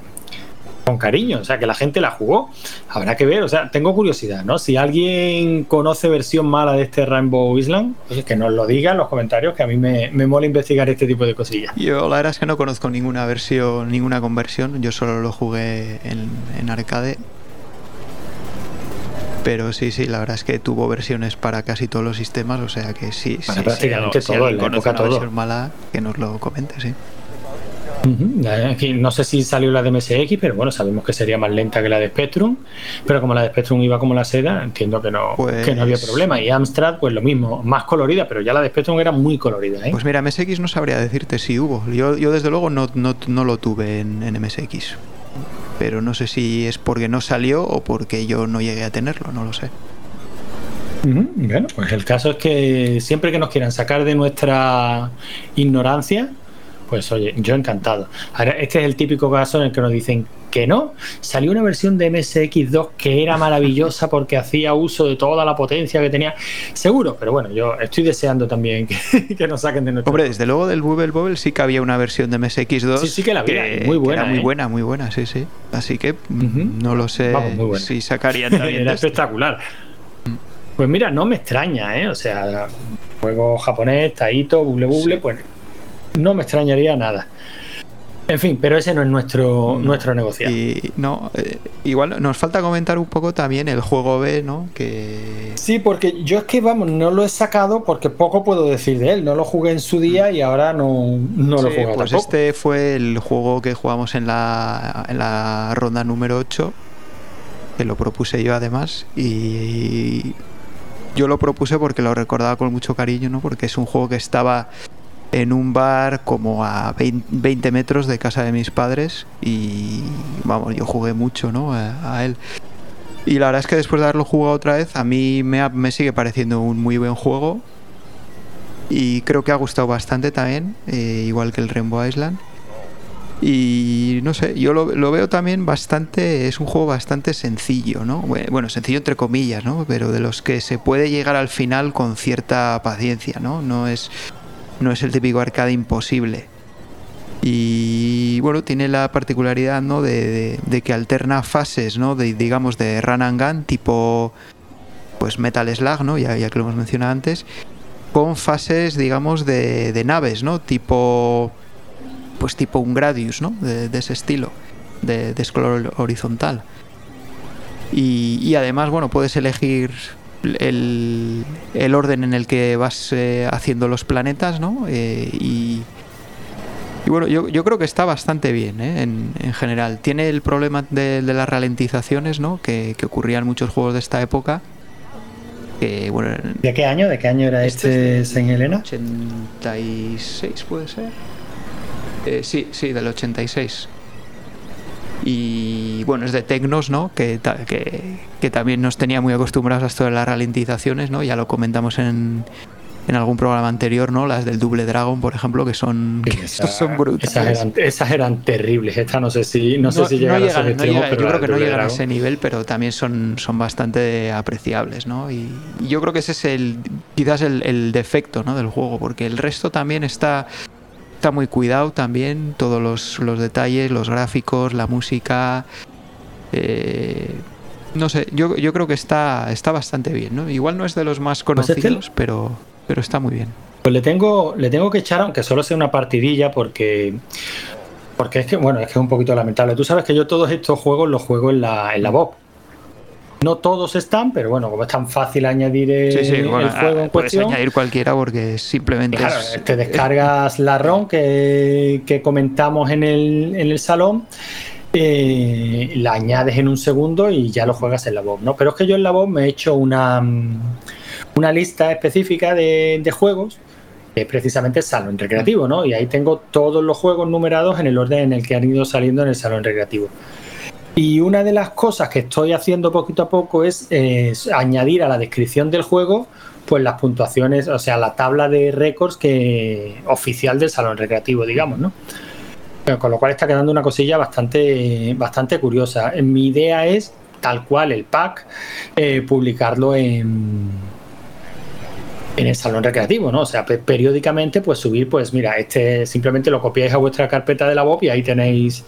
con cariño, o sea, que la gente la jugó. Habrá que ver, o sea, tengo curiosidad, ¿no? Si alguien conoce versión mala de este Rainbow Island, pues que nos lo diga en los comentarios, que a mí me, me mola investigar este tipo de cosillas. Yo la verdad es que no conozco ninguna versión, ninguna conversión, yo solo lo jugué en, en arcade Pero sí, sí, la verdad es que tuvo versiones para casi todos los sistemas, o sea que sí, Para sí, prácticamente si todo, alguien en la conoce época una todo. versión mala, que nos lo comente, sí. Aquí No sé si salió la de MSX, pero bueno, sabemos que sería más lenta que la de Spectrum. Pero como la de Spectrum iba como la seda, entiendo que no, Pues- que no había problema. Y Amstrad, pues lo mismo, más colorida, pero ya la de Spectrum era muy colorida. ¿eh? Pues mira, MSX no sabría decirte si hubo. Yo, yo desde luego no, no, no lo tuve en, en MSX. Pero no sé si es porque no salió o porque yo no llegué a tenerlo, no lo sé. Bueno, pues el caso es que siempre que nos quieran sacar de nuestra ignorancia, pues oye, yo encantado. Ahora, este es el típico caso en el que nos dicen que no. Salió una versión de MSX2 que era maravillosa porque hacía uso de toda la potencia que tenía. Seguro, pero bueno, yo estoy deseando también que, que nos saquen de nuestro. Hombre, desde luego del Bubble Bobble sí que había una versión de MSX2. Sí, sí que la había, muy buena, era muy ¿eh? buena, muy buena, sí, sí. Así que no lo sé Vamos, si sacarían también Era espectacular. Pues mira, no me extraña, ¿eh? O sea, juego japonés, Taito, Buble Buble, Sí. pues no me extrañaría nada. En fin, pero ese no es nuestro, No. nuestro negocio. Y no, eh, igual nos falta comentar un poco también el juego B, ¿no? Que Sí, porque yo es que, vamos, no lo he sacado porque poco puedo decir de él. No lo jugué en su día y ahora no, no lo juego pues tampoco. este fue el juego que jugamos en la, en la ronda número 8, que lo propuse yo además, y yo lo propuse porque lo recordaba con mucho cariño, ¿no? Porque es un juego que estaba en un bar como a 20 20 metros de casa de mis padres y vamos, yo jugué mucho, ¿no? A, él. Y la verdad es que después de haberlo jugado otra vez, a mí me, sigue pareciendo un muy buen juego. Y creo que ha gustado bastante también, eh, igual que el Rainbow Island. Y no sé, yo lo, veo también bastante, es un juego bastante sencillo, ¿no? Bue- Bueno, sencillo entre comillas, ¿no? Pero de los que se puede llegar al final con cierta paciencia, ¿no? No es, no es el típico arcade imposible. Y bueno, tiene la particularidad, ¿no? De, que alterna fases, ¿no? De, digamos, de run and gun, tipo, pues Metal Slug, ¿no? Ya, ya que lo hemos mencionado antes con fases, digamos, de, de naves, ¿no? Tipo, pues tipo un Gradius, ¿no? De, ese estilo, de, de scroll horizontal. Y, y además, bueno, puedes elegir el, el orden en el que vas eh, haciendo los planetas, ¿no? Eh, y, y bueno, yo, yo creo que está bastante bien, ¿eh? en, en general. Tiene el problema de, de las ralentizaciones, ¿no? Que, que ocurrían en muchos juegos de esta época. Que, bueno, ¿De qué año? ¿De qué año era este, Este Saint Helena? 86 puede ser. Eh, sí, sí, del 86. Y bueno, es de Tecnos, ¿no? Que, que, que también nos tenía muy acostumbrados a esto de las ralentizaciones, ¿no? Ya lo comentamos en, en algún programa anterior, ¿no? Las del Double Dragon, por ejemplo, que son, que Esa- son brutales. Esas eran, esas eran terribles. Esta no sé si, no sé si llegan a no extremos, llegan- pero yo creo que no llegan a ese nivel, pero también son, son bastante apreciables, ¿no? Y, y yo creo que ese es el quizás el, el defecto ¿no? del juego, porque el resto también está, está muy cuidado también, todos los, los detalles, los gráficos, la música. eh, no sé, yo, yo creo que está, está bastante bien, ¿no? Igual no es de los más Pues conocidos, pero, pero está muy bien. Pues le tengo, le tengo que echar, aunque solo sea una partidilla, porque. Porque es que, bueno, es que es un poquito lamentable. Tú sabes que yo todos estos juegos los juego en la, en la Bob. No todos están, pero bueno, como es tan fácil añadir el, Sí, sí, bueno, el juego en ah, puedes cuestión. añadir cualquiera porque simplemente Claro, es- te descargas la ROM que, que comentamos en el, en el salón, eh, la añades en un segundo y ya lo juegas en la Bob, ¿no? Pero es que yo en la Bob me he hecho una, una lista específica de, de juegos que es precisamente el salón recreativo, ¿no? Y ahí tengo todos los juegos numerados en el orden en el que han ido saliendo en el salón recreativo. Y una de las cosas que estoy haciendo poquito a poco es, añadir a la descripción del juego pues las puntuaciones, o sea, la tabla de récords que oficial del salón recreativo, digamos, ¿no? Con lo cual está quedando una cosilla bastante, bastante curiosa. Mi idea es, tal cual el pack, eh, publicarlo en en el salón recreativo, ¿no? O sea, pe- periódicamente, pues subir, pues mira, este simplemente lo copiáis a vuestra carpeta de la Bob y ahí tenéis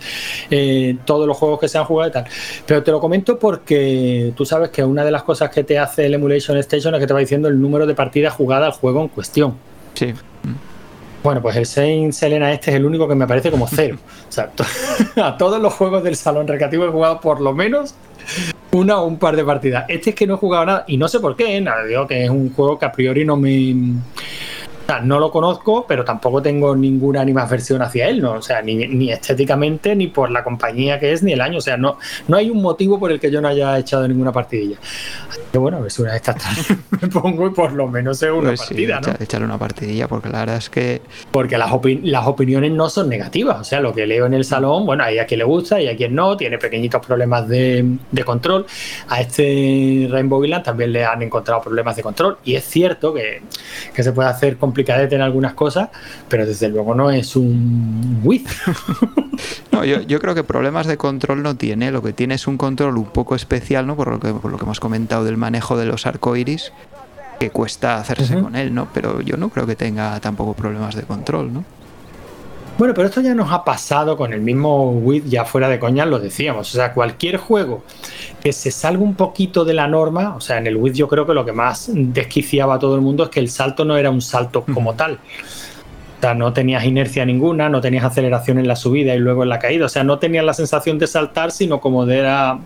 eh, todos los juegos que se han jugado y tal. Pero te lo comento porque tú sabes que una de las cosas que te hace el Emulation Station es que te va diciendo el número de partidas jugadas al juego en cuestión. Sí. Bueno, pues el Saint Selena este es el único que me parece como cero. O sea, to- a todos los juegos del salón recreativo he jugado por lo menos una o un par de partidas. Este es que no he jugado nada y no sé por qué, nada, digo que es un juego que a priori no me no lo conozco, pero tampoco tengo ninguna animación hacia él, ¿no? O sea, ni, ni, estéticamente, ni por la compañía que es, ni el año. O sea, no, no hay un motivo por el que yo no haya echado ninguna partidilla. Así que bueno, es una de estas me pongo y por lo menos es una pues partida, ¿no? Echarle una partidilla, porque la verdad es que. Porque las, las opiniones no son negativas. O sea, lo que leo en el salón, bueno, hay a quien le gusta y a quien no, tiene pequeñitos problemas de, de control. A este Rainbow Island también le han encontrado problemas de control. Y es cierto que, que se puede hacer complicado complicadete en algunas cosas, pero desde luego no es un Wii. no, yo, yo, creo que problemas de control no tiene, lo que tiene es un control un poco especial, ¿no? Por lo que, por lo que hemos comentado del manejo de los arcoiris, que cuesta hacerse con él, ¿no? Pero yo no creo que tenga tampoco problemas de control, ¿no? Bueno, pero esto ya nos ha pasado con el mismo Wii, ya fuera de coña lo decíamos. O sea, cualquier juego que se salga un poquito de la norma, o sea, en el Wii yo creo que lo que más desquiciaba a todo el mundo es que el salto no era un salto como tal. O sea, no tenías inercia ninguna, no tenías aceleración en la subida y luego en la caída. O sea, no tenías la sensación de saltar, sino como de era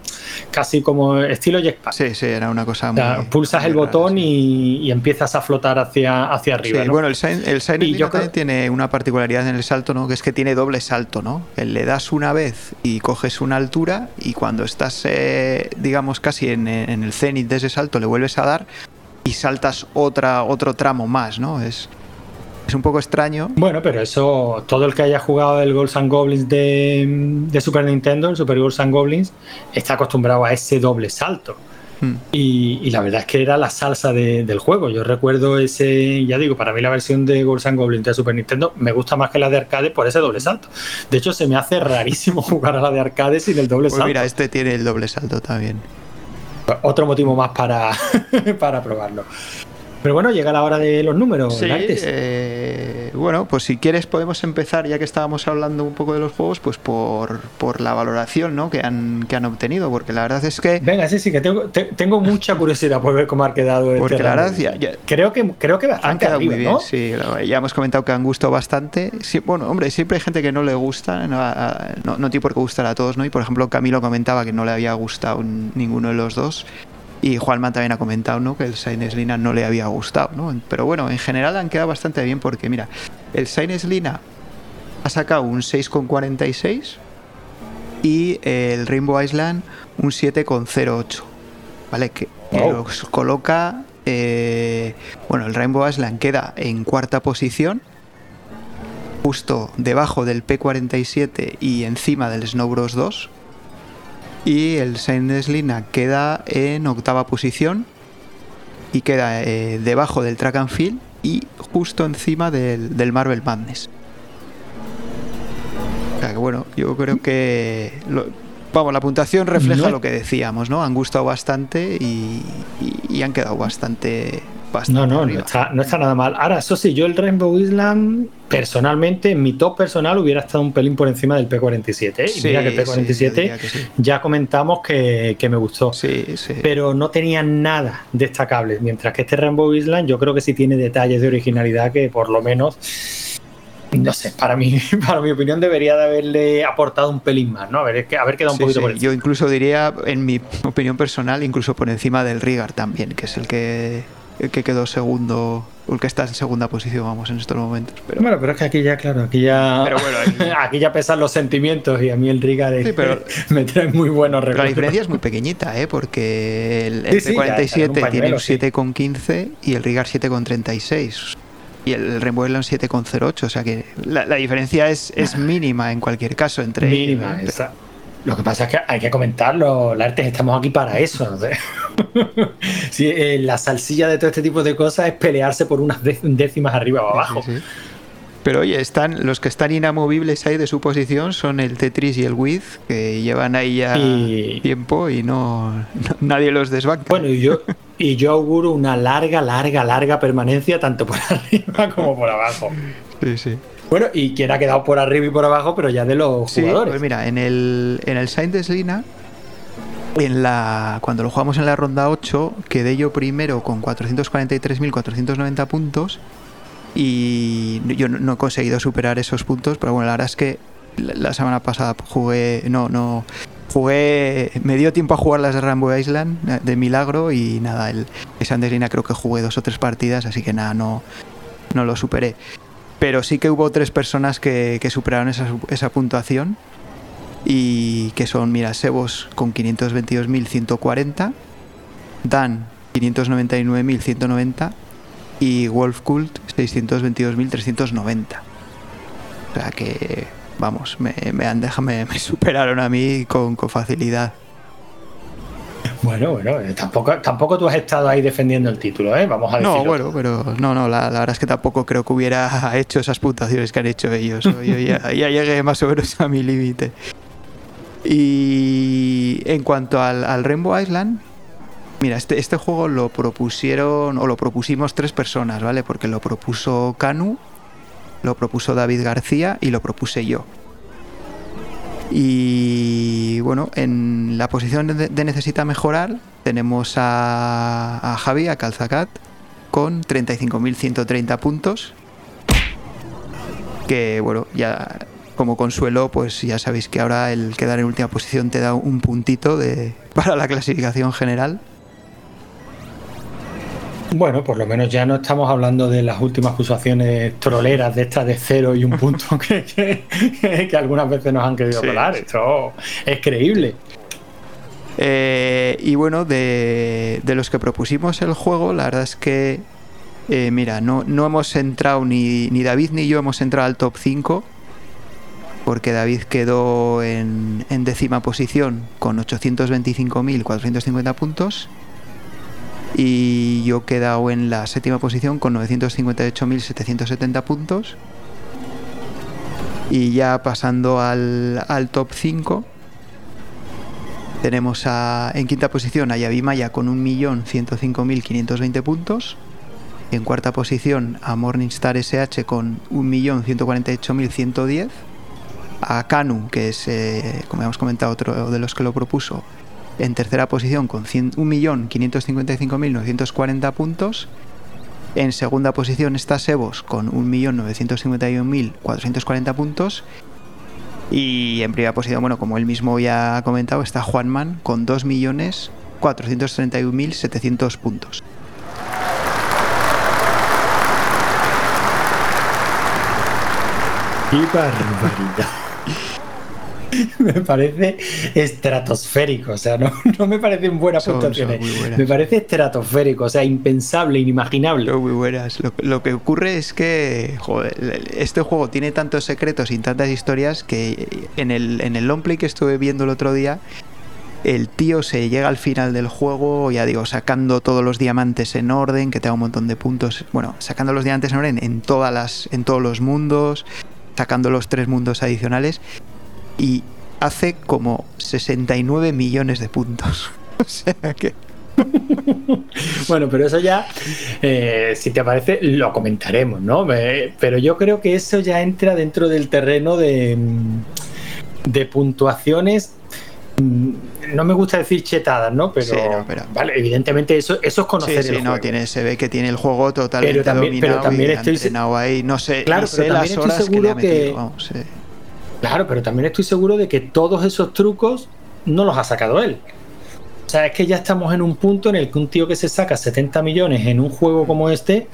casi como estilo jetpack. Sí, sí, era una cosa muy. O sea, pulsas el botón y, empiezas a flotar hacia, hacia arriba. Sí, bueno, el, el Silent tiene una particularidad en el salto, ¿no? Que es que tiene doble salto, ¿no? Le das una vez y coges una altura y cuando estás, eh, digamos, casi en, en el cenit de ese salto, le vuelves a dar y saltas otra, otro tramo más, ¿no? Es es un poco extraño. Bueno, pero eso, todo el que haya jugado el Ghosts and Goblins de, Super Nintendo, el Super Ghosts and Goblins, está acostumbrado a ese doble salto. Hmm. Y, la verdad es que era la salsa del juego. Yo recuerdo ese, ya digo, para mí la versión de Ghosts and Goblins de Super Nintendo me gusta más que la de arcade por ese doble salto. De hecho, se me hace rarísimo jugar a la de arcade sin el doble pues salto. Mira, este tiene el doble salto también. Otro motivo más para, para probarlo. Pero bueno, llega la hora de los números. Sí, eh, bueno, pues si quieres podemos empezar, ya que estábamos hablando un poco de los juegos, pues por, por la valoración ¿no? que, han, que han obtenido, porque la verdad es que... Venga, sí, sí, que tengo, tengo mucha curiosidad por ver cómo ha quedado el Porque la verdad, creo que creo que han quedado muy bien, sí, ya hemos comentado que han gustado bastante. Sí, bueno, hombre, siempre hay gente que no le gusta, no, no, tiene por qué gustar a todos, ¿no? Y por ejemplo, Camilo comentaba que no le había gustado ninguno de los dos. Y Juanma también ha comentado ¿no? que el Sainz Lina no le había gustado. ¿no? Pero bueno, en general han quedado bastante bien porque, mira, el Sainz Lina ha sacado un 6,46 y el Rainbow Island un 7,08. ¿Vale? Que, los coloca. Eh, bueno, el Rainbow Island queda en cuarta posición, justo debajo del P47 y encima del Snow Bros 2 y el Saint Lina queda en octava posición y queda eh, debajo del Track and Field y justo encima del, Marvel Madness. O sea que bueno, yo creo que vamos, la puntuación refleja lo que decíamos, ¿no? Han gustado bastante y, y han quedado bastante no, no, no está, nada mal. Ahora, eso sí, yo el Rainbow Island, personalmente, en mi top personal hubiera estado un pelín por encima del P47. ¿eh? y mira que el P47 ya comentamos que, me gustó. Sí, pero no tenía nada destacable. Mientras que este Rainbow Island, yo creo que sí tiene detalles de originalidad que por lo menos no sé, para mí, para mi opinión debería de haberle aportado un pelín más, ¿no? Haber, haber quedado un poquito por Yo incluso diría, en mi opinión personal, incluso por encima del Rigar también, que es el que que quedó segundo, el que está en segunda posición, vamos, en estos momentos. Pero... Bueno, pero es que aquí ya, claro, aquí ya, aquí... ya pesan los sentimientos y a mí el Riga me trae muy buenos recuerdos. La diferencia es muy pequeñita, ¿eh? porque el, el 47 tiene un 7,15 y el Rigar 7,36 y el Island 7,08. O sea que la, diferencia es, es, mínima en cualquier caso entre mínima, ellos. Lo que pasa es que hay que comentarlo, Lartes, estamos aquí para eso. ¿no? Eh, la salsilla de todo este tipo de cosas es pelearse por unas décimas arriba o abajo. Pero oye, están, los que están inamovibles ahí de su posición son el Tetris y el Wiz, que llevan ahí ya tiempo y no, nadie los desbanca. Bueno, y yo, y yo auguro una larga, larga, larga permanencia tanto por arriba como por abajo. Sí, sí. Bueno, y quien ha quedado por arriba y por abajo, pero ya de los jugadores. Pues mira, en el, en el Saint Lina, en la, cuando lo jugamos en la ronda 8, quedé yo primero con 443.490 puntos. Y yo no, he conseguido superar esos puntos, pero bueno, la verdad es que la semana pasada jugué, no, no, jugué, me dio tiempo a jugar las de Rainbow Island eh, de milagro y nada, el Sanderina creo que jugué dos o tres partidas, así que nada, no, no lo superé. Pero sí que hubo tres personas que, superaron esa, puntuación y que son, mira, Sebos con 522.140, Dan 599.190 y Wolf Cult 622.390. O sea que, vamos, me, han me, me superaron a mí con facilidad. Bueno, bueno, eh, tampoco, tampoco tú has estado ahí defendiendo el título, ¿eh? Vamos a decirlo. No, bueno, pero no, no, la, la verdad es que tampoco creo que hubiera hecho esas puntuaciones que han hecho ellos. Yo ya, ya llegué más o menos a mi límite. Y en cuanto al, al Rainbow Island, mira, este, este juego lo propusieron o lo propusimos tres personas, ¿vale? Porque lo propuso Canu, lo propuso David García y lo propuse yo. Y bueno, en la posición de, necesita mejorar tenemos a, a Javi, a Calzacat, con 35.130 puntos. Que bueno, ya como consuelo, pues ya sabéis que ahora el quedar en última posición te da un puntito de, para la clasificación general. Bueno, por lo menos ya no estamos hablando de las últimas acusaciones troleras de estas de cero y un punto que, que, que algunas veces nos han querido Sí, colar. sí. Esto es creíble. Eh, y bueno, de, de los que propusimos el juego, la verdad es que, eh, mira, no, no hemos entrado, ni, ni David ni yo hemos entrado al top 5, porque David quedó en, en décima posición con 825.450 puntos. Y yo he quedado en la séptima posición con 958.770 puntos. Y ya pasando al, al top 5, tenemos a, en quinta posición a Yavi Maya con 1.105.520 puntos. En cuarta posición a Morningstar SH con 1.148.110. A Kanu, que es, eh, como hemos comentado, otro de los que lo propuso, en tercera posición con 100 1.555.940 puntos. En segunda posición está Sebos con 1.951.440 puntos. Y en primera posición, bueno, como él mismo ya ha comentado, está Juanman con 2.431.700 puntos. ¡Qué barbaridad! me parece estratosférico, o sea, no, no me parecen buenas Son- puntuaciones. buenas. Me parece estratosférico, o sea, impensable, inimaginable. Son muy buenas. Lo, lo que ocurre es que joder, este juego tiene tantos secretos y tantas historias que en el, en el long play que estuve viendo el otro día, el tío se llega al final del juego, ya digo, sacando todos los diamantes en orden, que te da un montón de puntos. Bueno, sacando los diamantes en orden en, todas las, en todos los mundos, sacando los tres mundos adicionales y hace como 69 millones de puntos. o sea que... Bueno, pero eso ya, eh, si te parece, lo comentaremos, ¿no? Eh, pero yo creo que eso ya entra dentro del terreno de, mm, de puntuaciones. mm, No me gusta decir chetadas, ¿no? Pero, Sí, no, pero- vale, evidentemente eso, eso es conocer Sí, sí, el no, juego. tiene, se ve que tiene el juego totalmente Pero también- pero dominado también y estoy- ahí. No sé, Claro, pero sé también las estoy horas que le seguro ha metido. vamos. Claro, pero también estoy seguro de que todos esos trucos no los ha sacado él. O sea, es que ya estamos en un punto en el que un tío que se saca 70 millones en un juego como este,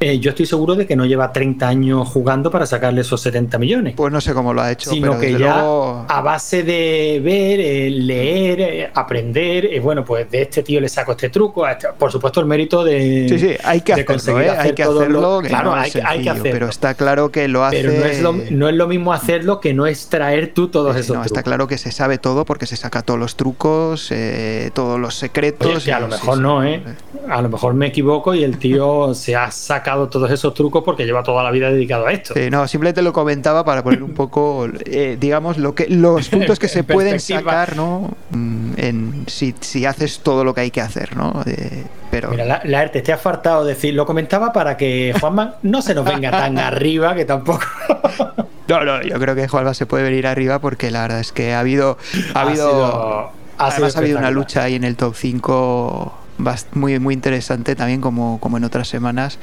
eh, yo estoy seguro de que no lleva 30 años jugando para sacarle esos 70 millones. Pues no sé cómo lo ha hecho, sino pero que ya luego... a base de ver, eh, leer, eh, aprender, eh, bueno, pues de este tío le saco este truco, este- por supuesto el mérito de... Sí, sí, hay que hacerlo, hay que hacerlo, claro, hay, que- hacerlo. pero está claro que lo hace... Pero no es, lo, no es lo mismo hacerlo que no extraer tú todos esos no, trucos. está claro que se sabe todo porque se saca todos los trucos, eh, todos los secretos. Oye, que a lo mejor sí, no, ¿eh? A lo mejor me equivoco y el tío se ha sacado todos esos trucos porque lleva toda la vida dedicado a esto. Sí, no, simplemente lo comentaba para poner un poco, eh, digamos, lo que los puntos que se En pueden sacar, ¿no? Mm, En, si, si haces todo lo que hay que hacer, ¿no? Eh, pero Mira, la, la ERTE, te ha faltado decir, lo comentaba para que Juanma no se nos venga tan arriba que tampoco. no, no, yo creo que Juanma se puede venir arriba porque la verdad es que ha habido, ha habido, sido además ha habido una lucha ahí en el top 5 bast- muy, muy interesante también como, como en otras semanas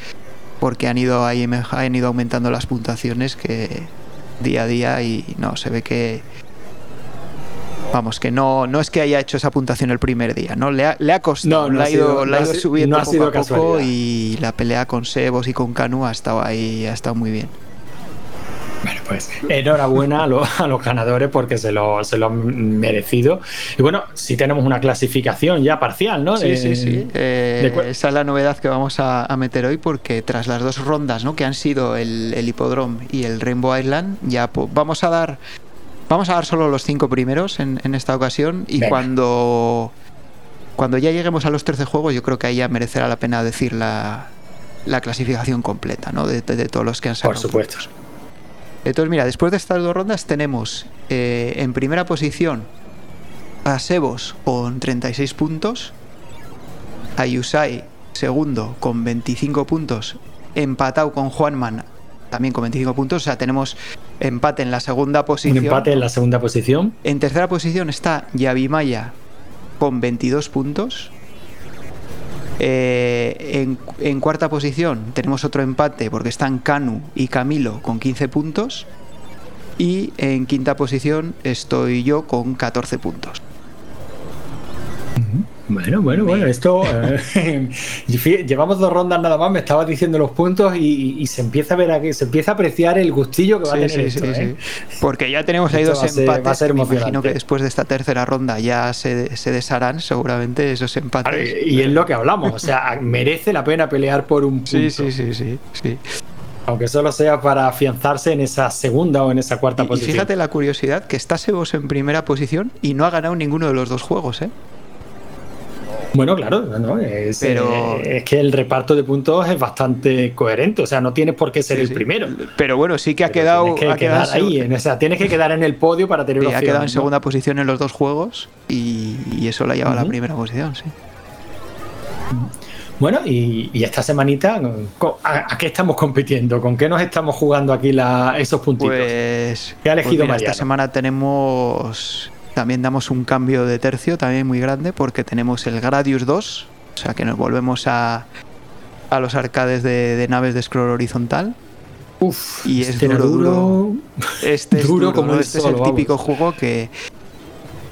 porque han ido ahí han ido aumentando las puntuaciones que día a día y no se ve que Vamos, que no, no es que haya hecho esa puntuación el primer día, ¿no? Le ha, le ha costado, No, no le ha ido, ha no ha ido subiendo poco a poco casualidad. y la pelea con Sebos y con Canu ha estado ahí, ha estado muy bien. Bueno, pues enhorabuena a, los- a los ganadores porque se lo, se lo han merecido. Y bueno, sí tenemos una clasificación ya parcial, ¿no? Sí, sí, sí. Eh, esa es la novedad que vamos a, a meter hoy porque tras las dos rondas ¿no? que han sido el, el Hippodrome y el Rainbow Island, ya vamos a dar vamos a dar solo los cinco primeros en, en esta ocasión y Venga. cuando cuando ya lleguemos a los 13 juegos yo creo que ahí ya merecerá la pena decir la, la clasificación completa ¿no? de, de- de todos los que han sacado. Por supuesto. Entonces, mira, después de estas dos rondas tenemos eh, en primera posición a Sebos con 36 puntos, a Yusai segundo con 25 puntos, empatado con Juanman también con 25 puntos, o sea, tenemos empate en la segunda Un posición. empate en la segunda posición. En tercera posición está Yavimaya con 22 puntos. Eh, en, en cuarta posición tenemos otro empate porque están Canu y Camilo con 15 puntos. Y en quinta posición estoy yo con 14 puntos. Bueno, bueno, bueno, esto. eh, llevamos dos rondas nada más, me estabas diciendo los puntos y, y se empieza a ver aquí, se empieza a apreciar el gustillo que va a tener esto, ¿eh? Porque ya tenemos ahí Esto dos ser- empates. va a ser Me imagino que después de esta tercera ronda ya se, se desharán seguramente esos empates. Y es lo que hablamos, o sea, merece la pena pelear por un punto. Sí, sí, sí, sí, sí. Aunque solo sea para afianzarse en esa segunda o en esa cuarta Y- Y, posición. fíjate la curiosidad que está Sebos en primera posición y no ha ganado ninguno de los dos juegos, ¿eh? Bueno, claro, no, es, Pero- eh, es que el reparto de puntos es bastante coherente, o sea, no tienes por qué ser Sí, el sí. primero. Pero bueno, sí que ha Pero quedado, tienes que ha quedado, ahí, en esa, tienes que quedar en el podio para tener sí, ha quedado en ¿no? segunda posición en los dos juegos y, y eso la lleva a la primera posición, sí. Bueno, y, y esta semanita, ¿con- ¿a, a qué estamos compitiendo? ¿Con qué nos estamos jugando aquí la, esos puntitos? Pues, ¿Qué ha elegido pues mira, esta semana tenemos también damos un cambio de tercio también muy grande porque tenemos el Gradius 2, o sea que nos volvemos a, a los arcades de, de naves de scroll horizontal. Uf, y es este duro, duro. Este es Duro duro, como Este solo, es el típico vamos. juego que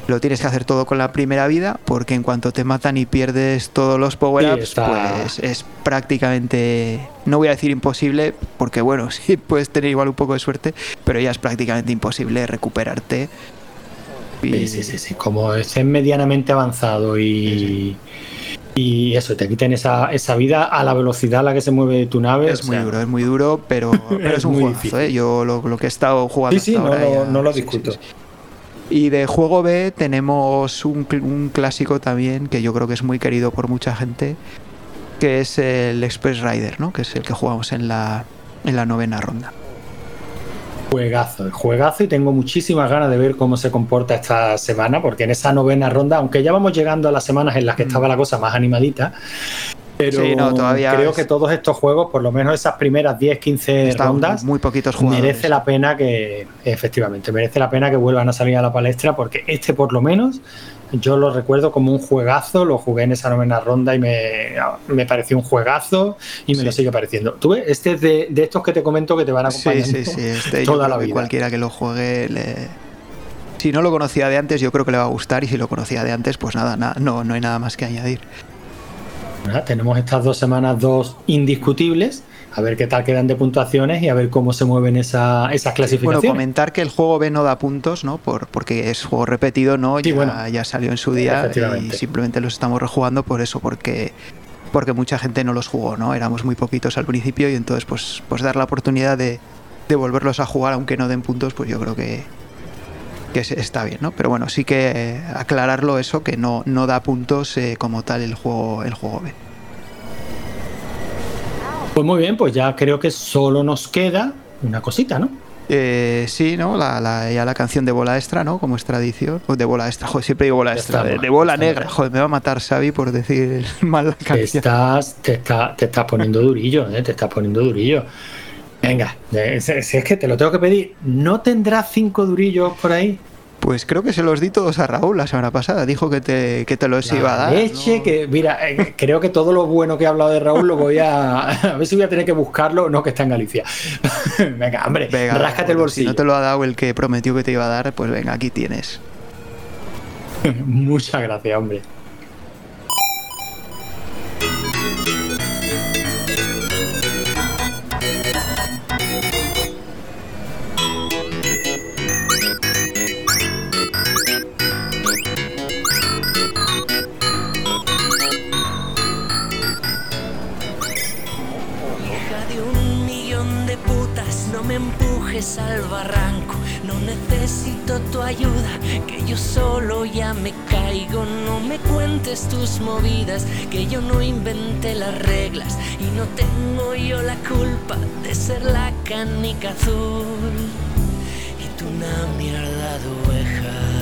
lo tienes que hacer todo con la primera vida porque en cuanto te matan y pierdes todos los power-ups, pues es prácticamente, no voy a decir imposible, porque bueno, sí puedes tener igual un poco de suerte, pero ya es prácticamente imposible recuperarte. Y- Sí, sí, sí. Como estés medianamente avanzado y, y eso, te quiten esa, esa vida a la velocidad a la que se mueve tu nave. Es o muy duro, es muy duro, pero, pero es, Es un juegazo. ¿eh? Yo lo, lo que he estado jugando Sí, sí, hasta no, ahora lo- ya- no lo sí, sí, discuto. sí. Y de juego B tenemos un, un clásico también que yo creo que es muy querido por mucha gente, que es el Express Rider, ¿no? Que es el que jugamos en la, en la novena ronda. Juegazo, juegazo y tengo muchísimas ganas de ver cómo se comporta esta semana, porque en esa novena ronda, aunque ya vamos llegando a las semanas en las que Mm. estaba la cosa más animadita, pero Sí, no, todavía creo es- que todos estos juegos, por lo menos esas primeras 10, 15 Están rondas, muy poquitos jugadores. merece la pena que, efectivamente, merece la pena que vuelvan a salir a la palestra, porque este por lo menos yo lo recuerdo como un juegazo, lo jugué en esa novena ronda y me, me pareció un juegazo y me Sí. lo sigue pareciendo. Tú ves, este es de, de estos que te comento que te van Sí, acompañando sí, sí. Este, toda la que vida. cualquiera que lo juegue le... Si no lo conocía de antes, yo creo que le va a gustar. Y si lo conocía de antes, pues nada, nada no, no hay nada más que añadir. Tenemos estas dos semanas dos indiscutibles, a ver qué tal quedan de puntuaciones y a ver cómo se mueven esa- esas Bueno, clasificaciones. comentar que el juego B no da puntos, ¿no? Por, porque es juego repetido, ¿no? Sí, ya, bueno. ya salió en su día y simplemente los estamos rejugando por eso, porque porque mucha gente no los jugó, ¿no? Éramos muy poquitos al principio y entonces pues, pues dar la oportunidad de, de volverlos a jugar aunque no den puntos, pues yo creo que, que es- está bien, ¿no? Pero bueno, sí que eh, aclararlo eso, que no, no da puntos eh, como tal el juego, el juego B. Pues muy bien, pues ya creo que solo nos queda una cosita, ¿no? Eh, sí, ¿no? La, la- ya la canción de bola extra, ¿no? Como es tradición. O de bola extra, joder, siempre digo bola extra. De, bola negra, joder, me va a matar Xavi por decir mal la Te canción. estás, te, está- te estás poniendo durillo, ¿eh? te estás poniendo durillo. Venga, eh, si es que te lo tengo que pedir, ¿no tendrás cinco durillos por ahí? Pues creo que se los di todos a Raúl la semana pasada. Dijo que te, que te los La iba a dar. leche ¿no? que, mira, eh, creo que todo lo bueno que he hablado de Raúl lo voy a. A ver si voy a tener que buscarlo. No, que está en Galicia. venga, hombre, Venga, ráscate el bolsillo. Si no te lo ha dado el que prometió que te iba a dar, pues venga, aquí tienes. Muchas gracias, hombre. Ayuda, que yo solo ya me caigo. No me cuentes tus movidas, que yo no inventé las reglas. Y no tengo yo la culpa de ser la canica azul. Y tú una mierda de.